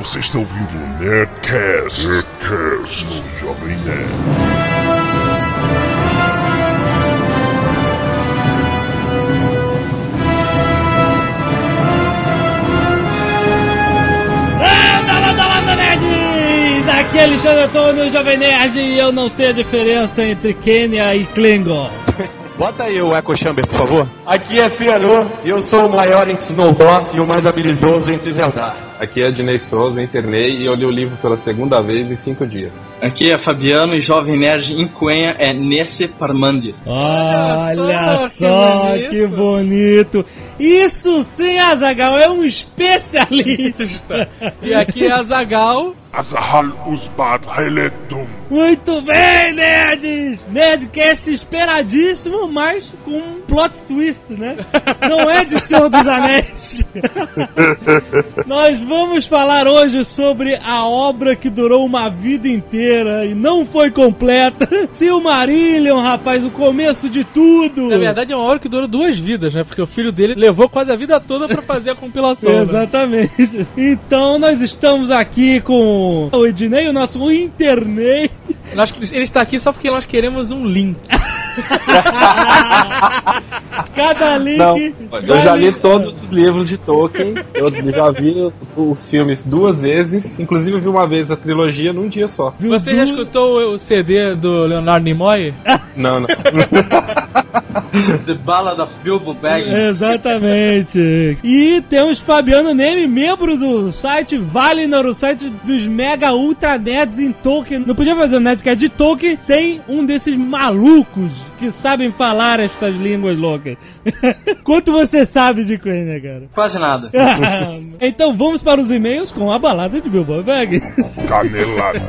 Você está ouvindo o Nerdcast, Nerdcast no Jovem Nerd. Landa, landa, landa, nerds! Aqui é Alexandre Antônio, Jovem Nerd, e eu não sei a diferença entre Kenya e Klingon. Bota aí o Echo Chamber, por favor. Aqui é Pianô e eu sou o maior em Snowball e o mais habilidoso entre Zeldar. Aqui é Dinei Souza, internei e eu li o livro pela segunda vez em cinco dias. Aqui é Fabiano e Jovem Nerd em Cunha é Nesse Parmandi. Olha só, que bonito. que bonito! Isso sim, Azagal, é um especialista! E aqui é a Zagal. Azahal Usbad Heletum. Muito bem, nerds! Nerdcast esperadíssimo, mas com um plot twist, né? Não é de Senhor dos Anéis. Nós vamos falar hoje sobre a obra que durou uma vida inteira e não foi completa. Silmarillion, rapaz, o começo de tudo. Na verdade é uma obra que dura duas vidas, né? Porque o filho dele levou quase a vida toda pra fazer a compilação. né? Exatamente. Então nós estamos aqui com o Ednei, o nosso internei. Nós, ele está aqui só porque nós queremos um link. Cada link. Não, eu já li todos os livros de Tolkien, eu já vi os filmes duas vezes, inclusive eu vi uma vez a trilogia num dia só. Você já escutou o CD do Leonardo Nimoy? Não, não. The Ballad of Bilbo Baggins. Exatamente. E temos Fabiano Neme, membro do site Valinor, o site dos mega ultra nerds em Tolkien. Não podia fazer um nerdcast de Tolkien sem um desses malucos que sabem falar estas línguas loucas. Quanto você sabe de Queen, cara? Quase nada. então vamos para os e-mails com a balada de Bilbo Baggins. Canelada.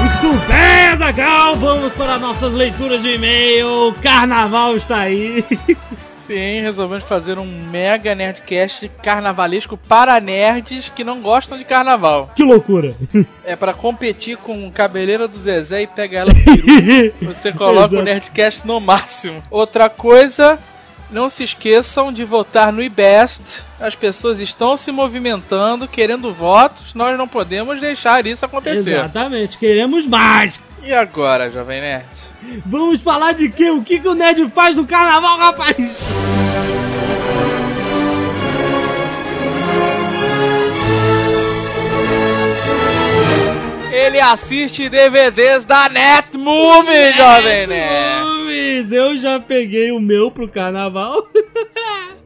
Muito bem, Azaghal, vamos para nossas leituras de e-mail. Carnaval está aí. Sim, resolvemos fazer um mega nerdcast carnavalesco para nerds que não gostam de carnaval. Que loucura. É pra competir com Cabeleira do Zezé e pega ela no peru. Você coloca o nerdcast no máximo. Outra coisa, não se esqueçam de votar no IBEST. As pessoas estão se movimentando, querendo votos. Nós não podemos deixar isso acontecer. Exatamente, queremos mais. E agora, Jovem Nerd? Vamos falar de quê? O que, que o Ned faz no carnaval, rapaz? Ele assiste DVDs da Netmovie, Jovem Nerd. Eu já peguei o meu pro carnaval.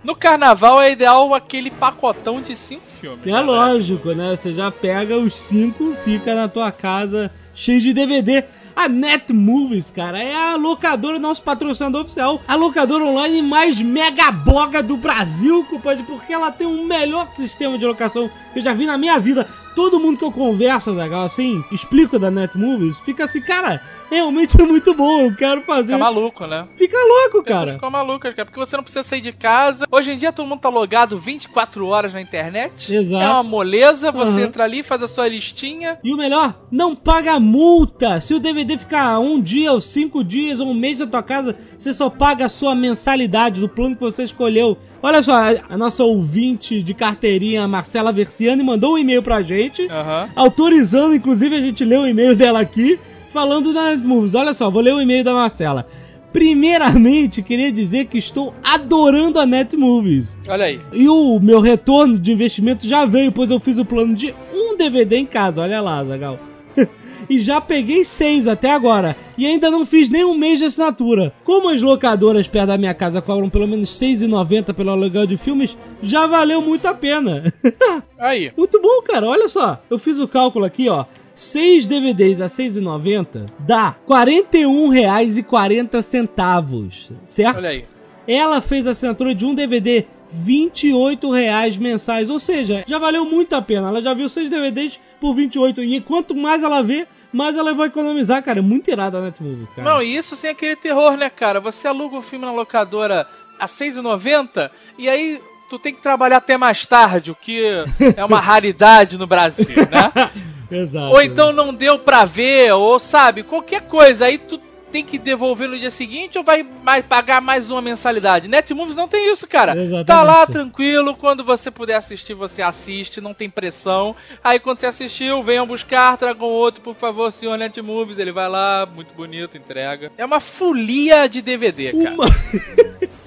No carnaval é ideal aquele pacotão de cinco filmes. É lógico, né? Você já pega os cinco, fica na tua casa cheio de DVD. A Net Movies, cara, é a locadora, nosso patrocinador oficial, a locadora online mais mega boga do Brasil, compadre, porque ela tem o melhor sistema de locação que eu já vi na minha vida. Todo mundo que eu converso, legal, assim, explico da Net Movies, fica assim, cara, realmente é muito bom, eu quero fazer. Fica maluco, né? Fica louco, cara. ficam malucas, cara, porque você não precisa sair de casa. Hoje em dia todo mundo tá logado 24 horas na internet. Exato. É uma moleza, você Uhum. entra ali, faz a sua listinha. E o melhor, não paga multa. Se o DVD ficar um dia, ou cinco dias, ou um mês na tua casa, você só paga a sua mensalidade do plano que você escolheu. Olha só, a- nossa ouvinte de carteirinha, Marcela Versiani, mandou um e-mail pra gente, Aham. autorizando, inclusive, a gente ler o e-mail dela aqui, falando da Netmovies. Olha só, vou ler o e-mail da Marcela. Primeiramente, queria dizer que estou adorando a Netmovies. Olha aí. E o meu retorno de investimento já veio, pois eu fiz o plano de um DVD em casa. Olha lá, Zagal. e já peguei seis até agora. E ainda não fiz nem um mês de assinatura. Como as locadoras perto da minha casa cobram pelo menos R$ 6,90 pelo aluguel de filmes, já valeu muito a pena. Aí. muito bom, cara. Olha só. Eu fiz o cálculo aqui, ó. 6 DVDs a 6,90 dá R$ 41,40, certo? Olha aí. Ela fez a assinatura de um DVD 28 reais mensais, ou seja, já valeu muito a pena. Ela já viu seis DVDs por 28 e quanto mais ela vê, mais ela vai economizar, cara. É muito irada a Netmovie, cara. Não, e isso sem aquele terror, né, cara? Você aluga o filme na locadora a R$ 6,90 e aí tu tem que trabalhar até mais tarde, o que é uma raridade no Brasil, né? Exato. Ou então não deu pra ver, ou sabe, qualquer coisa. Aí tu tem que devolver no dia seguinte ou vai mais, pagar mais uma mensalidade. Netmovies não tem isso, cara. Exatamente. Tá lá tranquilo, quando você puder assistir, você assiste, não tem pressão. Aí quando você assistiu, venham buscar, tragam outro, por favor, senhor Netmovies. Ele vai lá, muito bonito, entrega. É uma folia de DVD, cara. Uma...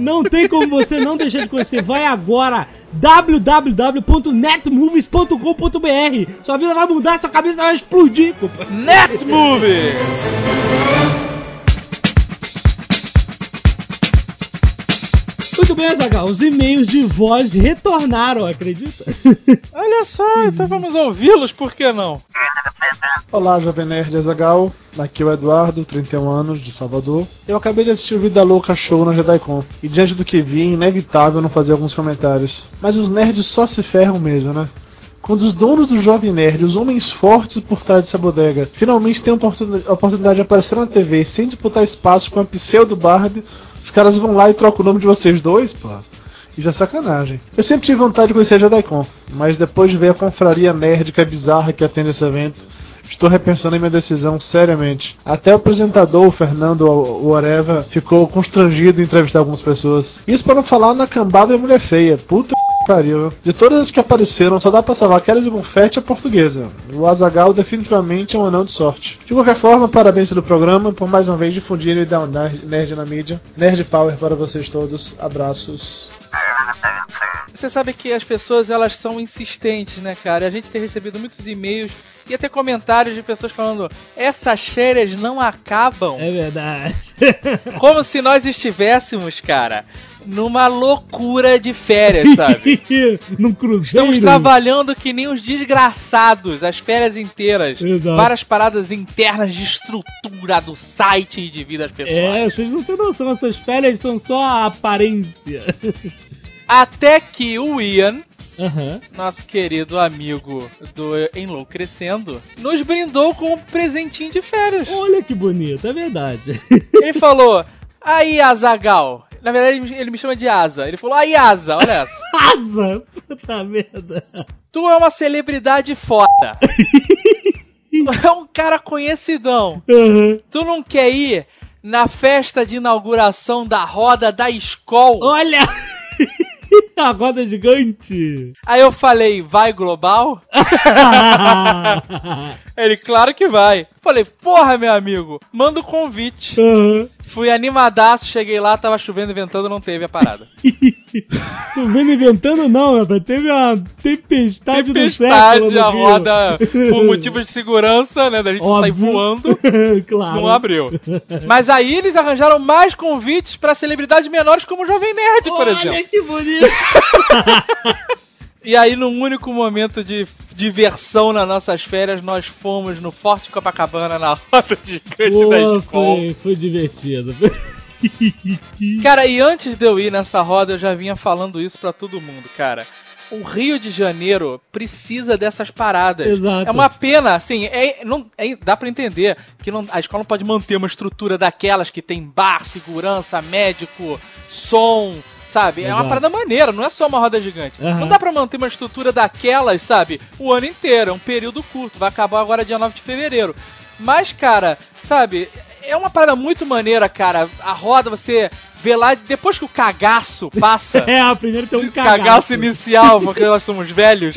não tem como você não deixar de conhecer. Vai agora www.netmovies.com.br Sua vida vai mudar, sua cabeça vai explodir. Netmovie! Muito bem, Azaghal. Os e-mails de voz retornaram, acredita? Olha só, então vamos ouvi-los, por que não? Olá, Jovem Nerd Azagal. Aqui é o Eduardo, 31 anos, de Salvador. Eu acabei de assistir o Vida Louca Show na JediCon. E diante do que vi, é inevitável não fazer alguns comentários. Mas os nerds só se ferram mesmo, né? Quando os donos do Jovem Nerd, os homens fortes por trás dessa bodega, finalmente têm a oportunidade de aparecer na TV sem disputar espaço com a pseudo Barbie, os caras vão lá e trocam o nome de vocês dois, pô. Isso é sacanagem. Eu sempre tive vontade de conhecer a JediCon, mas depois de ver a confraria nerd que é bizarra que atende esse evento, estou repensando em minha decisão seriamente. Até o apresentador, o Fernando Oreva, ficou constrangido em entrevistar algumas pessoas. Isso para não falar na cambada de mulher feia. Puta pariu. De todas as que apareceram, só dá pra salvar aquelas de confete a portuguesa. O Azagal definitivamente é um anão de sorte. De qualquer forma, parabéns pelo programa, por mais uma vez difundirem e dar um nerd nerd na mídia. Nerd Power para vocês todos. Abraços. Você sabe que as pessoas elas são insistentes, né, cara? A gente tem recebido muitos e-mails e até comentários de pessoas falando: essas férias não acabam. É verdade. Como se nós estivéssemos, cara, numa loucura de férias, sabe? Num cruzeiro. Estamos trabalhando que nem os desgraçados, as férias inteiras. Exato. Várias paradas internas de estrutura do site e de vida pessoais. É, vocês não têm noção, essas férias são só a aparência. Até que o Ian, Aham. nosso querido amigo do Enlouquecendo, nos brindou com um presentinho de férias. Olha que bonito, é verdade. Ele falou: Aí, Azagal. Na verdade, ele me- chama de Asa. Ele falou: Aí, Asa, olha essa. Asa! Puta merda. Tu é uma celebridade foda. tu é um cara conhecidão. Aham. Tu não quer ir na festa de inauguração da roda da escola? Olha! A roda gigante! Aí eu falei, vai global? Ele, claro que vai. Falei, porra, meu amigo, manda o convite. Aham. Fui animadaço, cheguei lá, tava chovendo e ventando, não teve a parada. Tô vendo inventando não, rapaz. Teve uma tempestade, do século Tempestade, a roda, por motivos de segurança, né, da gente sair Óbvio. voando, claro. não abriu. Mas aí eles arranjaram mais convites pra celebridades menores como o Jovem Nerd, por Olha exemplo. que bonito! E aí, num único momento de diversão nas nossas férias, nós fomos no Forte Copacabana, na roda gigante da Pô, escola. foi, foi divertido. Cara, e antes de eu ir nessa roda, eu já vinha falando isso pra todo mundo, cara. O Rio de Janeiro precisa dessas paradas. Exato. É uma pena, assim, é, não, é- dá pra entender que não- a escola não pode manter uma estrutura daquelas que tem bar, segurança, médico, som, sabe? É uma parada maneira, não é só uma roda gigante. Aham. Não dá pra manter uma estrutura daquelas, sabe? O ano inteiro, é um período curto. Vai acabar agora dia 9 de fevereiro. Mas, cara, sabe? É uma parada muito maneira, cara. A roda, você vê lá, depois que o cagaço passa. É, a primeira tem um Cagaço. cagaço. inicial, porque nós somos velhos.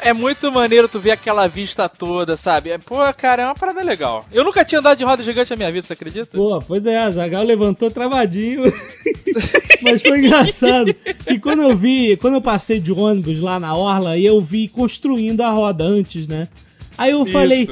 É muito maneiro tu ver aquela vista toda, sabe? É, pô, cara, é uma parada legal. Eu nunca tinha andado de roda gigante na minha vida, você acredita? Pô, pois é, a Zagal levantou travadinho. Mas foi engraçado. E quando eu vi, quando eu passei de ônibus lá na Orla, e eu vi construindo a roda antes, né? Aí eu falei,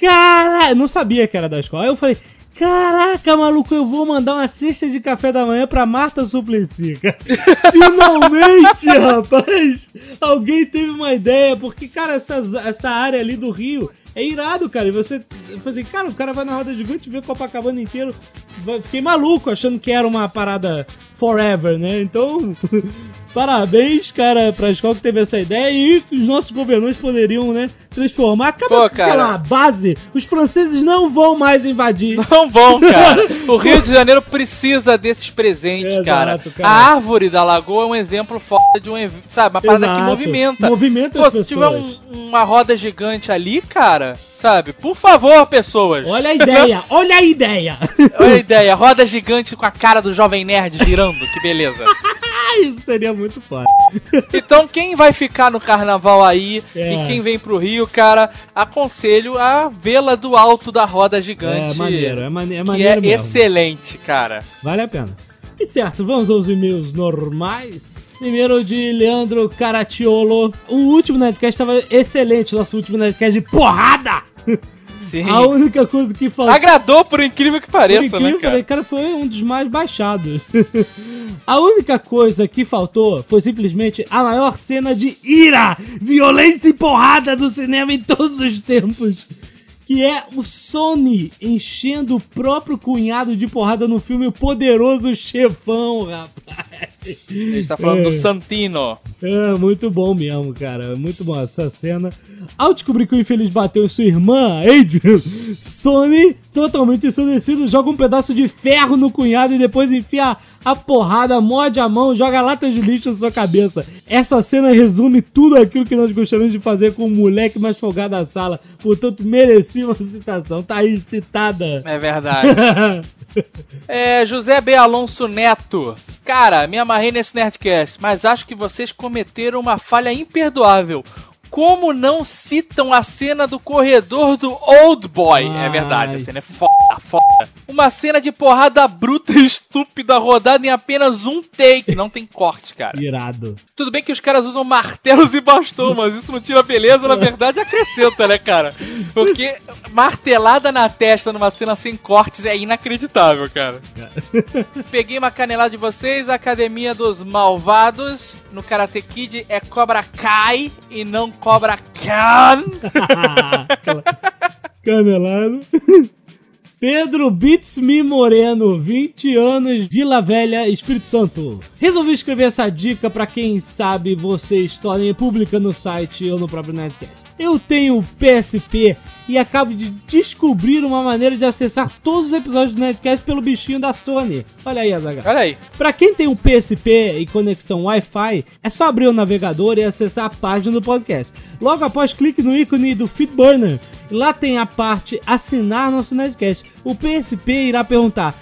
cara, eu não sabia que era da escola. Aí eu falei, caraca, maluco, eu vou mandar uma cesta de café da manhã pra Marta Suplicy, cara. Finalmente, rapaz, alguém teve uma ideia, porque, cara, essa, essa área ali do Rio é irado, cara. E você, falei, cara, o cara vai na roda gigante e vê Copacabana inteiro. Fiquei maluco achando que era uma parada forever, né? Então, parabéns, cara, pra escola que teve essa ideia e os nossos governantes poderiam, né, transformar. Acaba Pô, com aquela base, os franceses não vão mais invadir. Não vão, cara. O Rio de Janeiro precisa desses presentes, cara. cara. A árvore da lagoa é um exemplo foda de um, sabe, uma parada que Exato. movimenta. Movimenta Pô, as se tiver pessoas. um- uma roda gigante ali, cara, sabe? Por favor, pessoas. Olha a ideia, olha a ideia. Olha a ideia, roda gigante com a cara do Jovem Nerd girando, que beleza. Isso seria muito foda. Então, quem vai ficar no carnaval aí É. e quem vem pro Rio, cara, aconselho a vê-la do alto da roda gigante. É maneiro, é, mane é Que maneiro é mesmo. excelente, cara. Vale a pena. E certo, vamos aos e-mails normais. Primeiro de Leandro Caratiolo. O último Nerdcast estava excelente, nosso último Nerdcast de porrada! Sim. A única coisa que faltou. Agradou por incrível que Por pareça, incrível né, cara? cara, foi um dos mais baixados. A única coisa que faltou foi simplesmente a maior cena de ira, violência e porrada do cinema em todos os tempos. Que é o Sony enchendo o próprio cunhado de porrada no filme O Poderoso Chefão, rapaz. A gente tá falando É. do Santino. É, muito bom mesmo, cara. Muito bom essa cena. Ao descobrir que o infeliz bateu em sua irmã, Adrian, Sony, totalmente ensandecido, joga um pedaço de ferro no cunhado e depois enfia a porrada, morde a mão, joga latas de lixo na sua cabeça. Essa cena resume tudo aquilo que nós gostaríamos de fazer com o moleque mais folgado da sala. Portanto, merecia uma citação. Tá aí citada. É verdade. É, José B. Alonso Neto. Cara, me amarrei nesse Nerdcast, mas acho que vocês cometeram uma falha imperdoável. Como não citam a cena do corredor do Old Boy? É verdade, a cena é foda, foda. Uma cena de porrada bruta e estúpida rodada em apenas um take. Não tem corte, cara. Irado. Tudo bem que os caras usam martelos e bastão, mas isso não tira beleza, na verdade acrescenta, né, cara? Porque martelada na testa numa cena sem cortes é inacreditável, cara. Peguei uma canelada de vocês, Academia dos Malvados no Karate Kid é Cobra Kai e não Cobra Khan. Canelado. Pedro Beats Me Moreno, 20 anos, Vila Velha, Espírito Santo. Resolvi escrever essa dica pra quem sabe vocês tornem pública no site ou no próprio Nerdcast. Eu tenho PSP e acabo de descobrir uma maneira de acessar todos os episódios do Nerdcast pelo bichinho da Sony. Olha aí, Azaghal. Olha aí. Pra quem tem um PSP e conexão Wi-Fi, é só abrir o navegador e acessar a página do podcast. Logo após, clique no ícone do Feedburner. Lá tem a parte assinar nosso Nerdcast. O PSP irá perguntar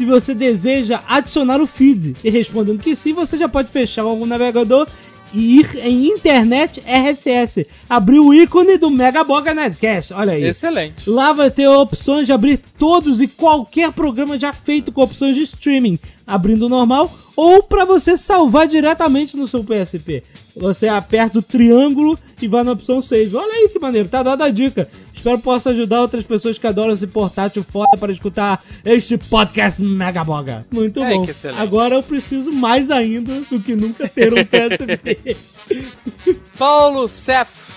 se você deseja adicionar o feed. E respondendo que sim, você já pode fechar o navegador ir em internet RSS. Abrir o ícone do Megaboga Nerdcast. Olha aí. Excelente. Lá vai ter opções de abrir todos e qualquer programa já feito com opções de streaming, abrindo normal, ou para você salvar diretamente no seu PSP. Você aperta o triângulo e vai na opção save. Olha aí que maneiro, tá dada a dica. Espero que possa ajudar outras pessoas que adoram esse portátil foda para escutar este podcast Megaboga. Muito Ai, bom. Agora eu preciso mais ainda do que nunca ter um PSP. Paulo Sef,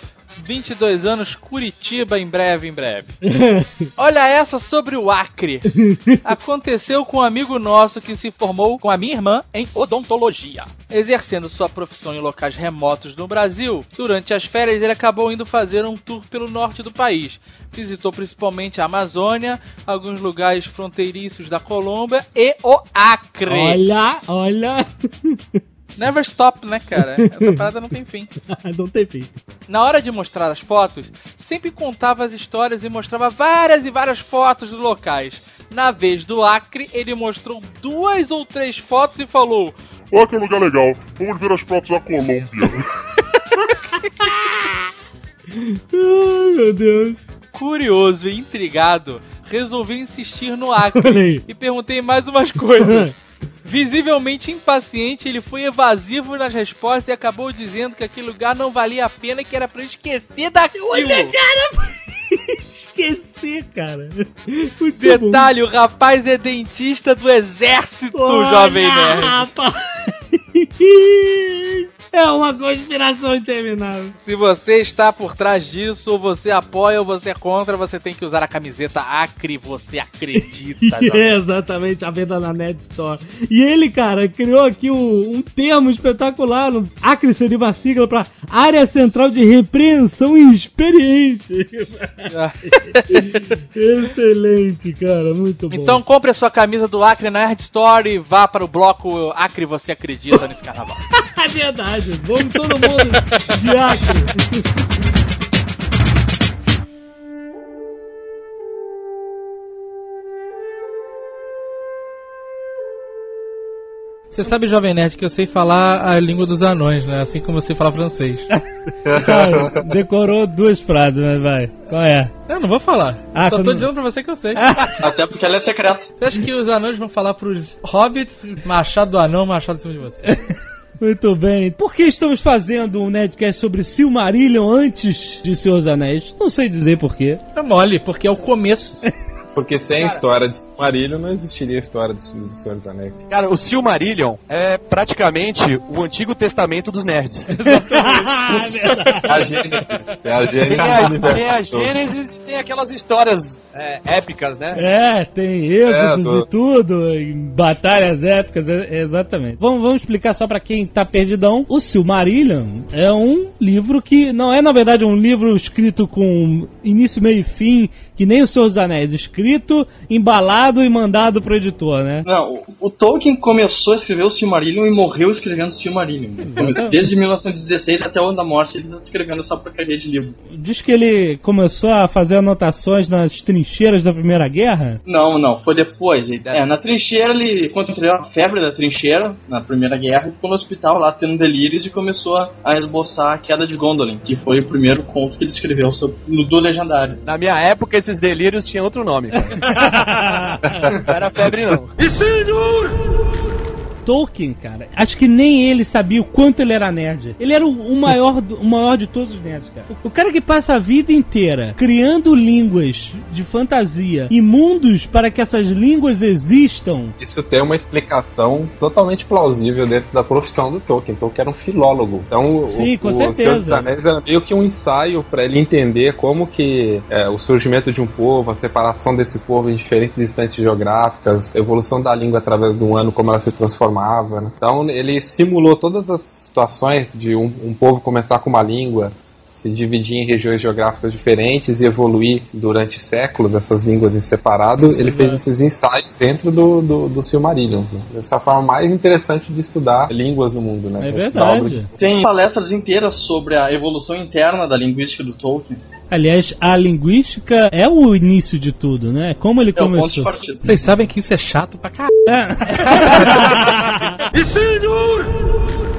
22 anos, Curitiba, em breve, em breve. Olha essa sobre o Acre. Aconteceu com um amigo nosso que se formou com a minha irmã em odontologia. Exercendo sua profissão em locais remotos no Brasil, durante as férias ele acabou indo fazer um tour pelo norte do país. Visitou principalmente a Amazônia, alguns lugares fronteiriços da Colômbia e o Acre. olha, olha. Never stop, né, cara? Essa parada não tem fim. Não tem fim. Na hora de mostrar as fotos, sempre contava as histórias e mostrava várias e várias fotos dos locais. Na vez do Acre, ele mostrou duas ou três fotos e falou: Olha que lugar legal. Vamos ver as fotos da Colômbia. Ai, meu Deus. Curioso e intrigado, resolvi insistir no Acre e perguntei mais umas coisas. Visivelmente impaciente, ele foi evasivo nas respostas e acabou dizendo que aquele lugar não valia a pena e que era pra eu esquecer daquilo. Olha, cara! Esqueci, cara. Muito bom. Detalhe, o rapaz é dentista do exército, Olha, jovem nerd. rapaz. É uma conspiração interminável. Se você está por trás disso, ou você apoia ou você é contra, você tem que usar a camiseta Acre, você acredita. é exatamente a venda na Net Store. E ele, cara, criou aqui um, um termo espetacular. Acre seria uma sigla para Área Central de Repreensão Experiente. Excelente, cara, muito bom. Então compre a sua camisa do Acre na Nerd Store e vá para o bloco Acre Você Acredita nesse carnaval. é verdade. Vamos todo mundo de Acre. Você sabe, Jovem Nerd, que eu sei falar a língua dos anões, né? Assim como você fala francês. Cara, decorou duas frases, mas vai. Qual é? Eu não vou falar. Ah, Só tô não- dizendo pra você que eu sei. Até porque ela é secreta. Você acha que os anões vão falar pros hobbits, machado do anão, machado em cima de você? Muito bem. Por que estamos fazendo um Nerdcast sobre Silmarillion antes de Senhor dos Anéis? Não sei dizer porquê. É mole, porque é o começo. Porque sem a história de Silmarillion não existiria a história do, do Senhor dos Anéis. Cara, o Silmarillion é praticamente o Antigo Testamento dos nerds. É a Gênesis. É a Gênesis Tem a, tem a. Gênesis e tem aquelas histórias é, épicas, né? É, tem êxodos É, tô- e tudo, e batalhas épicas, é- exatamente. Vamos, vamos explicar só pra quem tá perdidão. O Silmarillion é um livro que não é, na verdade, um livro escrito com início, meio e fim, que nem o Senhor dos Anéis, escrito, embalado e mandado pro editor, né? Não, o, o Tolkien começou a escrever o Silmarillion e morreu escrevendo o Silmarillion. Desde 1916 até o ano da morte ele tá escrevendo essa porcaria de livro. Diz que ele começou a fazer anotações nas trincheiras da Primeira Guerra. Não, não, foi depois. É, na trincheira ele contraiu a febre da trincheira na Primeira Guerra e ficou no hospital lá tendo delírios e começou a, esboçar a queda de Gondolin, que foi o primeiro conto que ele escreveu sobre, no do Legendário. Na minha época, esses delírios tinham outro nome. cara. Não era febre, não. Tolkien, cara, acho que nem ele sabia o quanto ele era nerd. Ele era o, o maior, do- o maior de todos os nerds, cara. O, o cara que passa a vida inteira criando línguas de fantasia e mundos para que essas línguas existam. Isso tem uma explicação totalmente plausível dentro da profissão do Tolkien. Tolkien era um filólogo. Então, o- Sim, com o, certeza. Dos Anéis era meio que um ensaio para ele entender como que é, o surgimento de um povo, a separação desse povo em diferentes instantes geográficas, a evolução da língua através do ano, como ela se transformava. né? Então, ele simulou todas as situações de um, um povo começar com uma língua, se dividir em regiões geográficas diferentes e evoluir durante séculos essas línguas em separado, ele fez esses ensaios dentro do, do, do Silmarillion. né? Essa é a forma mais interessante de estudar línguas no mundo, né? É verdade. Tem palestras inteiras sobre a evolução interna da linguística do Tolkien. Aliás, a linguística é o início de tudo, né? Como ele É começou. Vocês sabem que isso é chato pra caralho.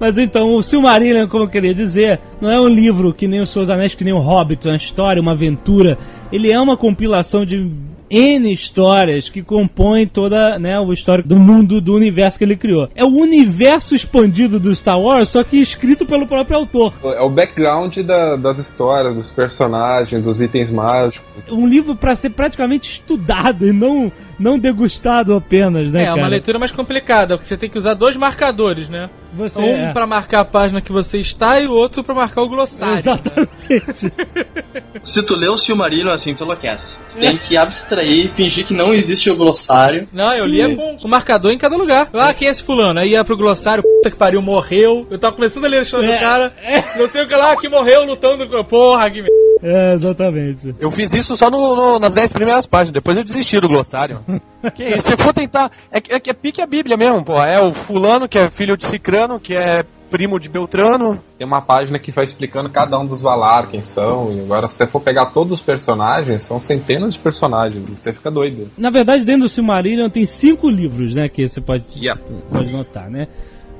Mas então, o Silmarillion, como eu queria dizer, não é um livro que nem o Senhor dos Anéis, que nem o Hobbit, uma história, uma aventura. Ele é uma compilação de N histórias que compõem toda né, o histórico do mundo, do universo que ele criou. É o universo expandido do Star Wars, só que escrito pelo próprio autor. É o background da- das histórias, dos personagens, dos itens mágicos. Um livro para ser praticamente estudado e não, não degustado apenas, né, É, cara? uma leitura mais complicada, porque você tem que usar dois marcadores, né? Você, um é. pra marcar a página que você está e o outro pra marcar o glossário. Exatamente. Se tu lê o Silmarillion assim, tu enlouquece. Tu tem que abstrair e fingir que não existe o glossário. Não, eu lia com, com marcador em cada lugar. Ah, quem é esse fulano? Aí ia pro glossário, puta que pariu, morreu. Eu tava começando a ler a história É, do cara, não sei o que lá, que morreu lutando com... Porra, que merda. É, exatamente. Eu fiz isso só no- no- nas 10 primeiras páginas, depois eu desisti do glossário. que isso, se for tentar. É, que- é é pique a Bíblia mesmo, pô. É o fulano que é filho de Cicrano, que é primo de Beltrano. Tem uma página que vai explicando cada um dos Valar, quem são. E agora, se você for pegar todos os personagens, são centenas de personagens. Você fica doido. Na verdade, dentro do Silmarillion tem cinco livros, né, que você pode, Yeah. pode notar, né?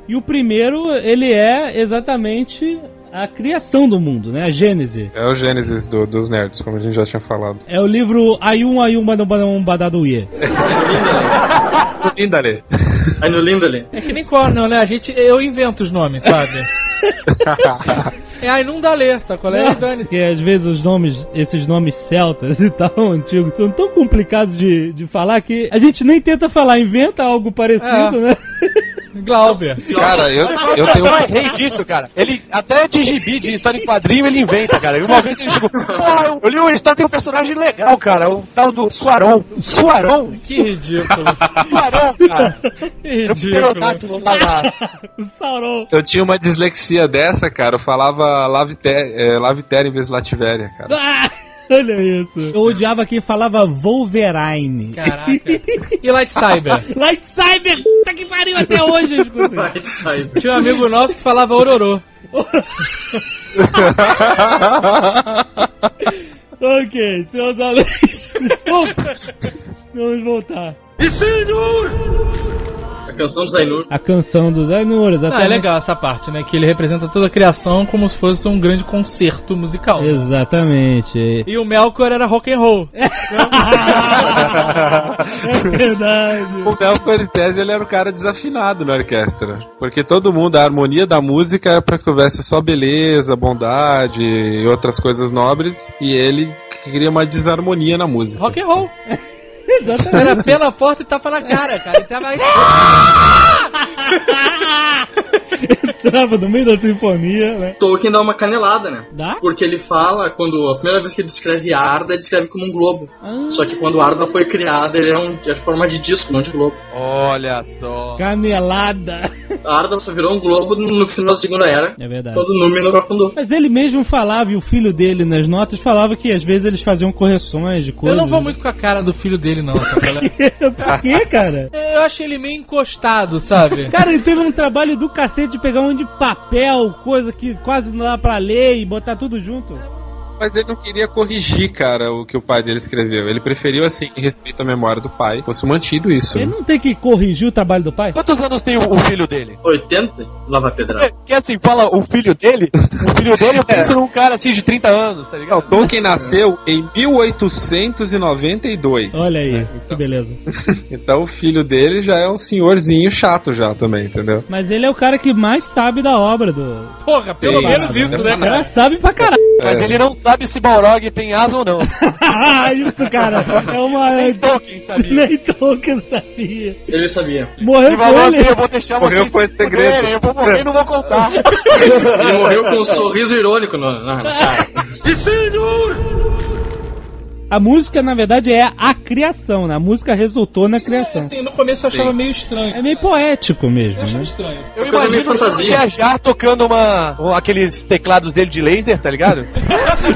E o primeiro, ele é exatamente a criação do mundo, né? A Gênese. É o Gênesis do- dos nerds, como a gente já tinha falado. É o livro Ayum Ayum Badum Badum Badaduye. Indale. Aí no Lindale. É que nem Cornell, né? A gente, eu invento os nomes, sabe? é, aí não dá ler, sacou? É, dane Porque às vezes os nomes, esses nomes celtas e tal, antigos, são tão complicados de, de falar que a gente nem tenta falar, inventa algo parecido, É. né? Glauber. Cara, eu, eu tenho. Eu errei disso, cara. Ele, até de gibi, de história em quadrinho, ele inventa, cara. E Uma vez ele chegou, porra, eu, eu li uma história, tem um personagem legal, cara. O tal do Suaron. Suaron? Que ridículo. Suaron, cara. Que Era um ridículo. Sauron. Eu tinha uma dislexia dessa, cara. Eu falava Laviter, é, Laviter em vez de Lativéria, cara. Ah, olha isso. Eu odiava quem falava Wolverine. Caraca. E Light Cyber? Lightsaber! Puta que pariu até hoje, eu escutei. Vai, sai. Tinha um amigo nosso que falava Ororô. Ok, seus amigos. Vamos voltar. A canção do Zainur. A canção dos Ainuras. Ah, é legal essa parte, né? Que ele representa toda a criação como se fosse um grande concerto musical. Exatamente. E o Melkor era rock and roll. É verdade. O Melkor, em tese, ele era o cara desafinado na orquestra. Porque todo mundo, a harmonia da música era pra que houvesse só beleza, bondade e outras coisas nobres. E ele queria uma desarmonia na música. Rock and roll. Exatamente. Era pé na porta e tapa na cara, cara. Ele tava... Entrava no meio da sinfonia, né? Tolkien dá uma canelada, né? Dá? Porque ele fala, quando a primeira vez que ele descreve Arda, ele descreve como um globo. Ah. Só que quando Arda foi criada, ele é um é de forma de disco, não de globo. Olha só. Canelada. A Arda só virou um globo no final da Segunda Era. É verdade. Todo Númenor afundou. Mas ele mesmo falava, e o filho dele nas notas falava que às vezes eles faziam correções de Eu coisas. não vou muito com a cara do filho dele, não. Tá ligado? Por quê, cara? Eu achei ele meio encostado, sabe? Cara, ele teve um trabalho do cacete de pegar um de papel, coisa que quase não dá pra ler e botar tudo junto. Mas ele não queria corrigir, cara, o que o pai dele escreveu. Ele preferiu, assim, em respeito à memória do pai, fosse mantido isso. Ele né? não tem que corrigir o trabalho do pai? Quantos anos tem o, o filho dele? 80? Lá vai pedrada. É, que assim, fala o filho dele, o filho dele eu penso num cara assim de 30 anos, tá Não, ligado? Tolkien nasceu em 1892. Olha aí, né? que Então, beleza. então o filho dele já é um senhorzinho chato já também, entendeu? Mas ele é o cara que mais sabe da obra do. Porra, pelo Sim, menos isso, né, O cara cara? sabe pra caralho. Mas ele não sabe se Balrog tem asa ou não. Isso, cara. É uma. Nem Tolkien sabia. Nem Tolkien sabia. Ele sabia. Morreu Ele falou com assim, ele. eu vou deixar Morreu vocês com se esse segredo. Eu vou morrer e não vou contar. Ele morreu com um sorriso irônico na, na cara. A música, na verdade, é a criação, né? A música resultou na criação. Assim, no começo eu achava meio estranho. É meio poético mesmo, Eu achava né? estranho. Eu meio imagino o fantasia. Jar Jar tocando uma. um- aqueles teclados dele de laser, tá ligado? O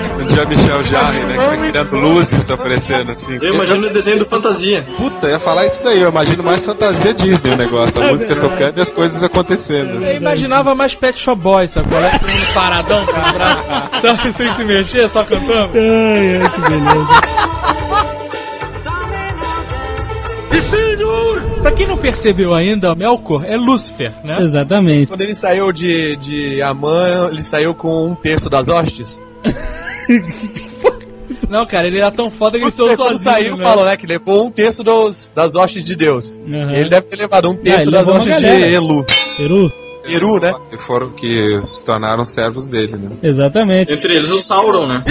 Jean-Michel Jarre, né, que tá criando luzes oferecendo assim. Eu imagino o desenho do Fantasia. Puta, eu ia falar isso daí, eu imagino mais fantasia Disney o negócio, a música tocando e as coisas acontecendo. Eu imaginava mais Pet Shop Boys, sabe? qual é? Paradão, cara. Sabe, sem se mexer, só cantando. Ai, ai, que beleza. Pra quem não percebeu ainda, o Melkor é Lúcifer, né? Exatamente. Quando ele saiu de, de Amã, ele saiu com um terço das hostes. Não, cara, ele era tão foda que ele saiu sozinho, saiu, né? falou, né, que levou um terço dos, das hostes de Deus. Uhum. Ele deve ter levado um terço ele das hostes de. Elu. Peru? Eru, né? Que foram que se tornaram servos dele, né? Exatamente. Entre eles o Sauron, né?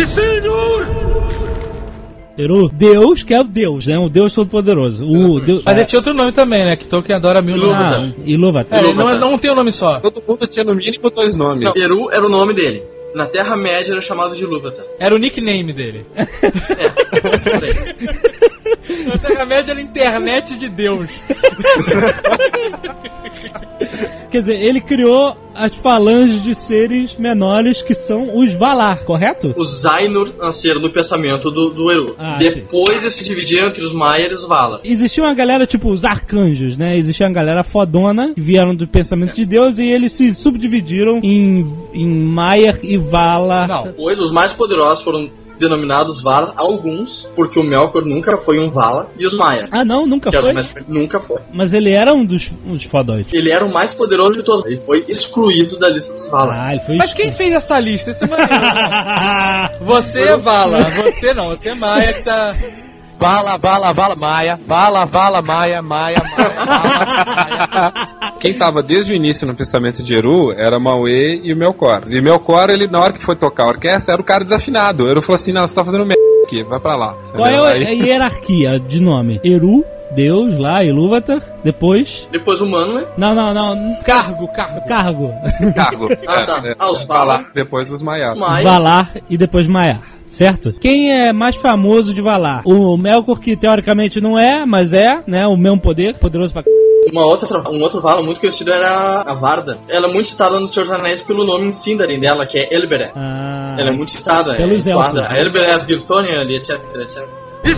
Peru, Deus que é o Deus, né? O Deus Todo-Poderoso. O Deus. Mas ele tinha outro nome também, né? Que Tolkien adora mil Ah, nomes. Ilúvatar. É, não, não tem um nome só. Todo mundo tinha no mínimo dois nomes. Não, Eru era o nome dele. Na Terra-média era chamado de Lúvatar. Era o nickname dele. É, por aí. Na Terra-média era internet de Deus. Quer dizer, ele criou as falanges de seres menores que são os Valar, correto? Os Ainur nasceram do pensamento do, do Eru. Ah, Depois eles se dividiram entre os Maiar e os Valar. Existia uma galera tipo os arcanjos, né? Existia uma galera fodona que vieram do pensamento de Deus e eles se subdividiram em, em Maiar e Valar. Não. Depois, os mais poderosos foram denominados Valar, alguns, porque o Melkor nunca foi um Valar, e os Maiar. Ah, não, nunca foi. mais... Nunca foi. Mas ele era um dos, um dos fodões. Ele era o mais poderoso de todos. Ele foi excluído da lista dos Valar. Ah, ele foi. Mas quem fez essa lista? Esse é maneiro. Você é Vala, você não, você é Maia que tá. Vala, vala, vala, maia. Vala, vala, maia, maia, maia. Vala, maia. Quem tava desde o início no pensamento de Eru era Mauê e o Melkor. E o Melkor, ele, na hora que foi tocar a orquestra, era o cara desafinado. O Eru falou assim: não, você tá fazendo merda. aqui, vai pra lá. Qual é a, a hierarquia de nome? Eru, Deus lá, Ilúvatar, depois... Depois o Manwë. Não, não, não, Cargo, cargo. cargo. Cargo. Ah, tá. É, Ah, os Valar, depois os Maiar. Os Maia. Valar e depois Maiar. Certo? Quem é mais famoso de Valar? O Melkor, que teoricamente não é, mas é, né? O mesmo poder, poderoso pra c... Uma outra, um outro Valar muito conhecido era a Varda. Ela é muito citada nos Seus Anéis pelo nome Sindarin dela, que é Elbereth. Ah, Ela é muito citada. Pelos é, elfos, Varda. né? A Elbereth, Girtonia, etc, etc. E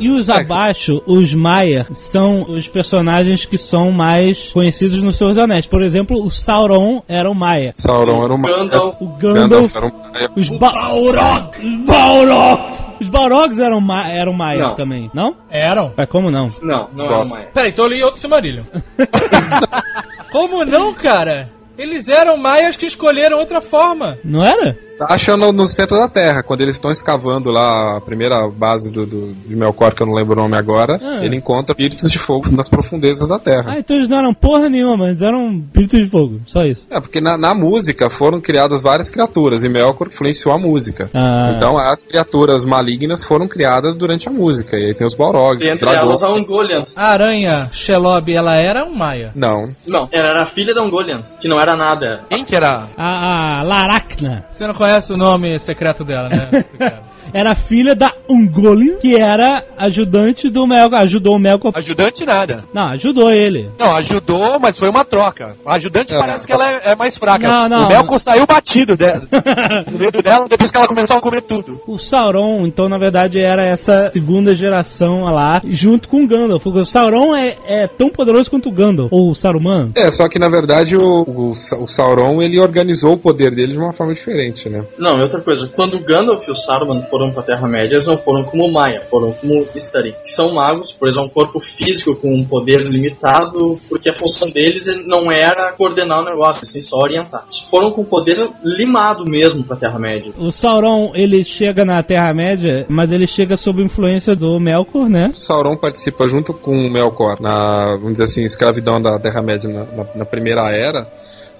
os abaixo, os Maia, são os personagens que são mais conhecidos nos seus anéis. Por exemplo, o Sauron era o Maia. Sauron era um Maia. Gandalf. O Gandalf, Gandalf era um Maia. os ba Balrog, os Balrogs. Os Balrogs eram, ma eram Maia Não. também, não? Eram. Mas como não? Não, não é o Maia. Peraí, então eu li outro Silmarillion. Como não, cara? Eles eram maias que escolheram outra forma. Não era? Acha no, no centro da Terra, quando eles estão escavando lá a primeira base do, do, de Melkor, que eu não lembro o nome agora, Ah. ele encontra espíritos de fogo nas profundezas da Terra. Ah, então eles não eram porra nenhuma, eles eram espíritos de fogo, só isso. É, porque na, na música foram criadas várias criaturas e Melkor influenciou a música. Ah. Então as criaturas malignas foram criadas durante a música. E aí tem os Balrogs, E os entre dragões. elas a Ungoliant. A aranha Shelob, ela era um maia. Não. Não, ela era a filha da Ungoliant, que não era nada. Quem que era? A, a Laracna Você não conhece o nome secreto dela, né? era filha da Ungoliant, que era ajudante do Melkor, ajudou o Melkor. Ajudante nada. Não, ajudou ele. Não, ajudou, mas foi uma troca. A ajudante É. parece que ela é, é mais fraca. Não, não. O Melkor saiu batido dela, no medo dela depois que ela começou a comer tudo. O Sauron, então, na verdade, era essa segunda geração lá, junto com o Gandalf. O Sauron é, é tão poderoso quanto o Gandalf, ou o Saruman. É, só que na verdade o, o, o Sauron ele organizou o poder dele de uma forma diferente, né? Não, e outra coisa, quando o Gandalf e o Saruman foram pra Terra-média, eles não foram como Maia, foram como Istari, que são magos, por exemplo, um corpo físico com um poder limitado, porque a função deles não era coordenar o negócio, assim, só orientar. Eles foram com poder limado mesmo pra Terra-média. O Sauron, ele chega na Terra-média, mas ele chega sob influência do Melkor, né? Sauron participa junto com o Melkor na, vamos dizer assim, escravidão da Terra-média na, na- na Primeira Era.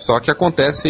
Só que acontece,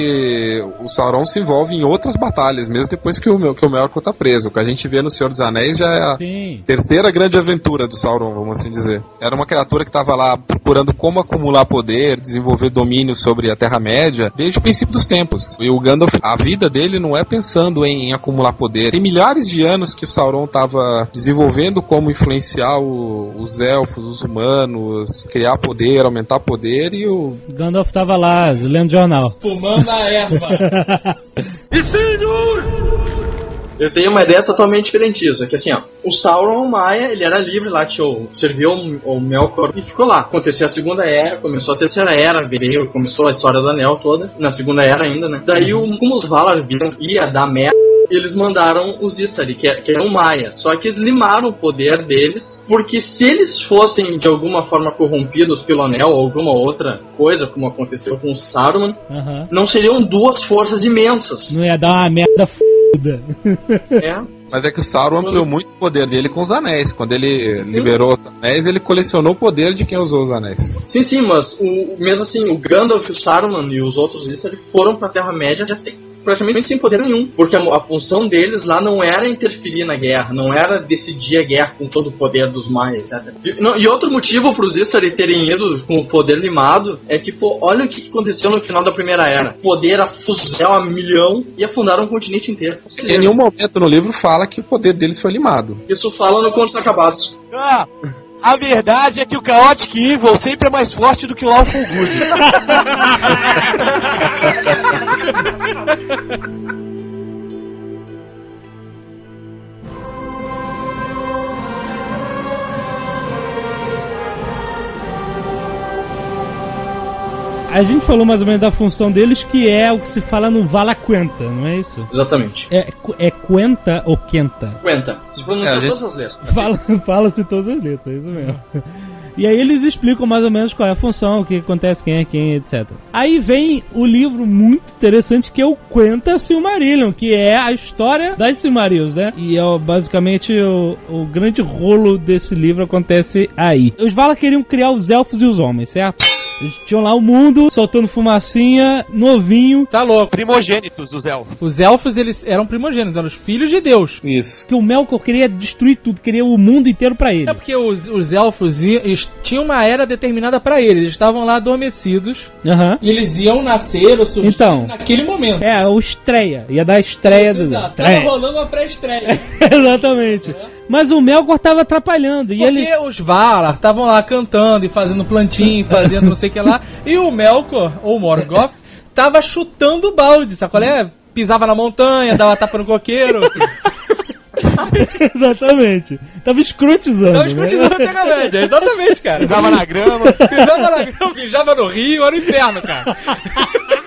o Sauron se envolve em outras batalhas, mesmo depois que o, que o Melkor tá preso. O que a gente vê no Senhor dos Anéis já é a Sim. terceira grande aventura do Sauron, vamos assim dizer. Era uma criatura que estava lá procurando como acumular poder, desenvolver domínio sobre a Terra-média, desde o princípio dos tempos. E o Gandalf, a vida dele não é pensando em, em acumular poder. Tem milhares de anos que o Sauron estava desenvolvendo como influenciar o- os elfos, os humanos, criar poder, aumentar poder, e o Gandalf tava lá, lendo jornal. Fumando a erva. Eu tenho uma ideia totalmente diferente disso. É que assim, ó, o Sauron Maia, ele era livre lá, tinha, o- serviu o, o Melkor e ficou lá. Aconteceu a segunda era, começou a terceira era, veio, começou a história do anel toda, na segunda era ainda, né? Daí, o, como os Valar viram ia dar merda, eles mandaram os Istari, que, é- que eram Maia. Só que eles limaram o poder deles, porque se eles fossem de alguma forma corrompidos pelo anel ou alguma outra coisa, como aconteceu com o Saruman, não seriam duas forças imensas. Não ia dar uma merda f***. É. Mas é que o Sauron ampliou muito o poder dele com os anéis. Quando ele liberou os anéis, ele colecionou o poder de quem usou os anéis. Sim, sim, mas o, mesmo assim, o Gandalf, o Saruman e os outros Istari foram pra Terra-média já sem, praticamente sem poder nenhum. Porque a, a função deles lá não era interferir na guerra, não era decidir a guerra com todo o poder dos Maias, etc. E, não, e outro motivo pros Istari terem ido com o poder limado é que, pô, olha o que aconteceu no final da Primeira Era. Poder a fuzel a milhão e afundaram o continente inteiro. Seja, Em nenhum momento no livro fala que o poder deles foi limado. Isso fala no Contos Acabados. Ah, a verdade é que o Chaotic Evil sempre é mais forte do que o Lawful Good. A gente falou mais ou menos da função deles, que é o que se fala no Vala Quenta, não é isso? Exatamente. É, é Quenta ou Quenta? Aguenta. Se pronuncia É, gente- todas as letras. Fala, fala-se todas as letras, é isso mesmo. E aí eles explicam mais ou menos qual é a função, o que acontece, quem é quem, etc. Aí vem o livro muito interessante que é o Quenta Silmarillion, que é a história das Silmarils, né? E é basicamente o, o grande rolo desse livro acontece aí. Os Valar queriam criar os elfos e os homens, certo? Eles tinham lá o mundo soltando fumacinha, novinho. Tá louco. Primogênitos dos elfos. Os elfos, eles eram primogênitos, eram os filhos de Deus. Isso. Que o Melkor queria destruir tudo, queria o mundo inteiro pra ele. É porque os, os elfos tinham uma era determinada pra eles. Eles estavam lá adormecidos Aham. e eles iam nascer ou surgir Então. naquele momento. É, o estreia. Ia dar a estreia do. Exato. Tava Estreia. rolando uma pré-estreia. Exatamente. Mas o Melkor tava atrapalhando. E Porque ele. os Valar estavam lá cantando e fazendo plantinho, fazendo não sei o que lá. E o Melkor, ou Morgoth, tava chutando o balde, sabe qual é? Pisava na montanha, dava tapa no coqueiro. Exatamente. Tava escrotizando. Tava né? escrutizando a Terra-média, exatamente, cara. Pisava na grama. Pisava na grama, mijava no rio, era o inferno, cara.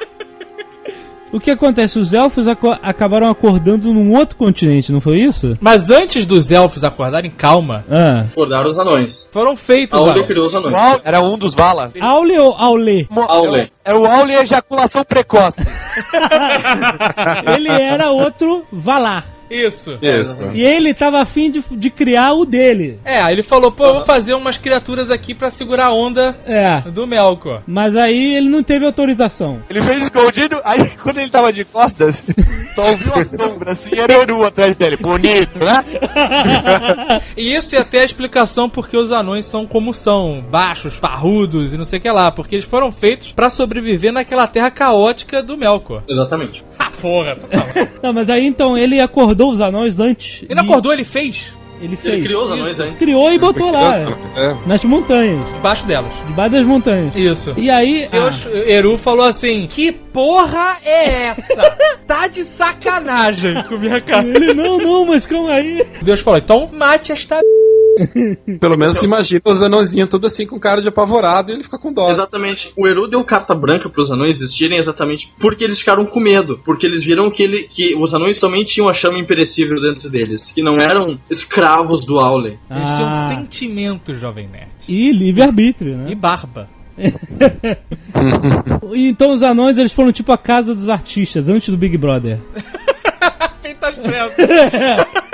O que acontece? Os elfos aco- acabaram acordando num outro continente, não foi isso? Mas antes dos elfos acordarem, calma, Ah. Acordaram os anões. foram feitos, Aule criou os O anões. Aule era um dos Vala. Aule ou Aule? Aule. Era o Aule ejaculação precoce. Ele era outro Valar. Isso. Isso. E ele tava afim de, de criar o dele. É, ele falou, pô, eu vou fazer umas criaturas aqui pra segurar a onda É. do Melkor. Mas aí ele não teve autorização. Ele fez escondido, aí quando ele tava de costas, só ouviu a sombra assim, era Eru atrás dele. Bonito, né? E isso é até a explicação porque os anões são como são, baixos, parrudos e não sei o que lá, porque eles foram feitos pra sobreviver naquela terra caótica do Melkor. Exatamente. Ah, porra, falando. Não, mas aí então ele acordou os anões antes. Ele não e acordou, ele fez Ele fez. Ele criou os anões antes. Criou e botou lá. É. Nas montanhas. debaixo delas. Debaixo das montanhas. Isso. E aí. Ah, Eru falou assim: Que porra é essa? tá de sacanagem com minha cara. ele, não, não, mas calma aí. Deus falou: Então mate esta. Pelo menos se imagina os anãozinhos tudo assim com cara de apavorado e ele fica com dó. Exatamente. O Eru deu carta branca para os anões existirem exatamente porque eles ficaram com medo. Porque eles viram que, ele, que os anões também tinham a chama imperecível dentro deles. Que não eram escravos do Aule. Eles tinham Ah, sentimento, jovem nerd. E livre-arbítrio, E né? barba. E então os anões eles foram tipo a casa dos artistas, antes do Big Brother.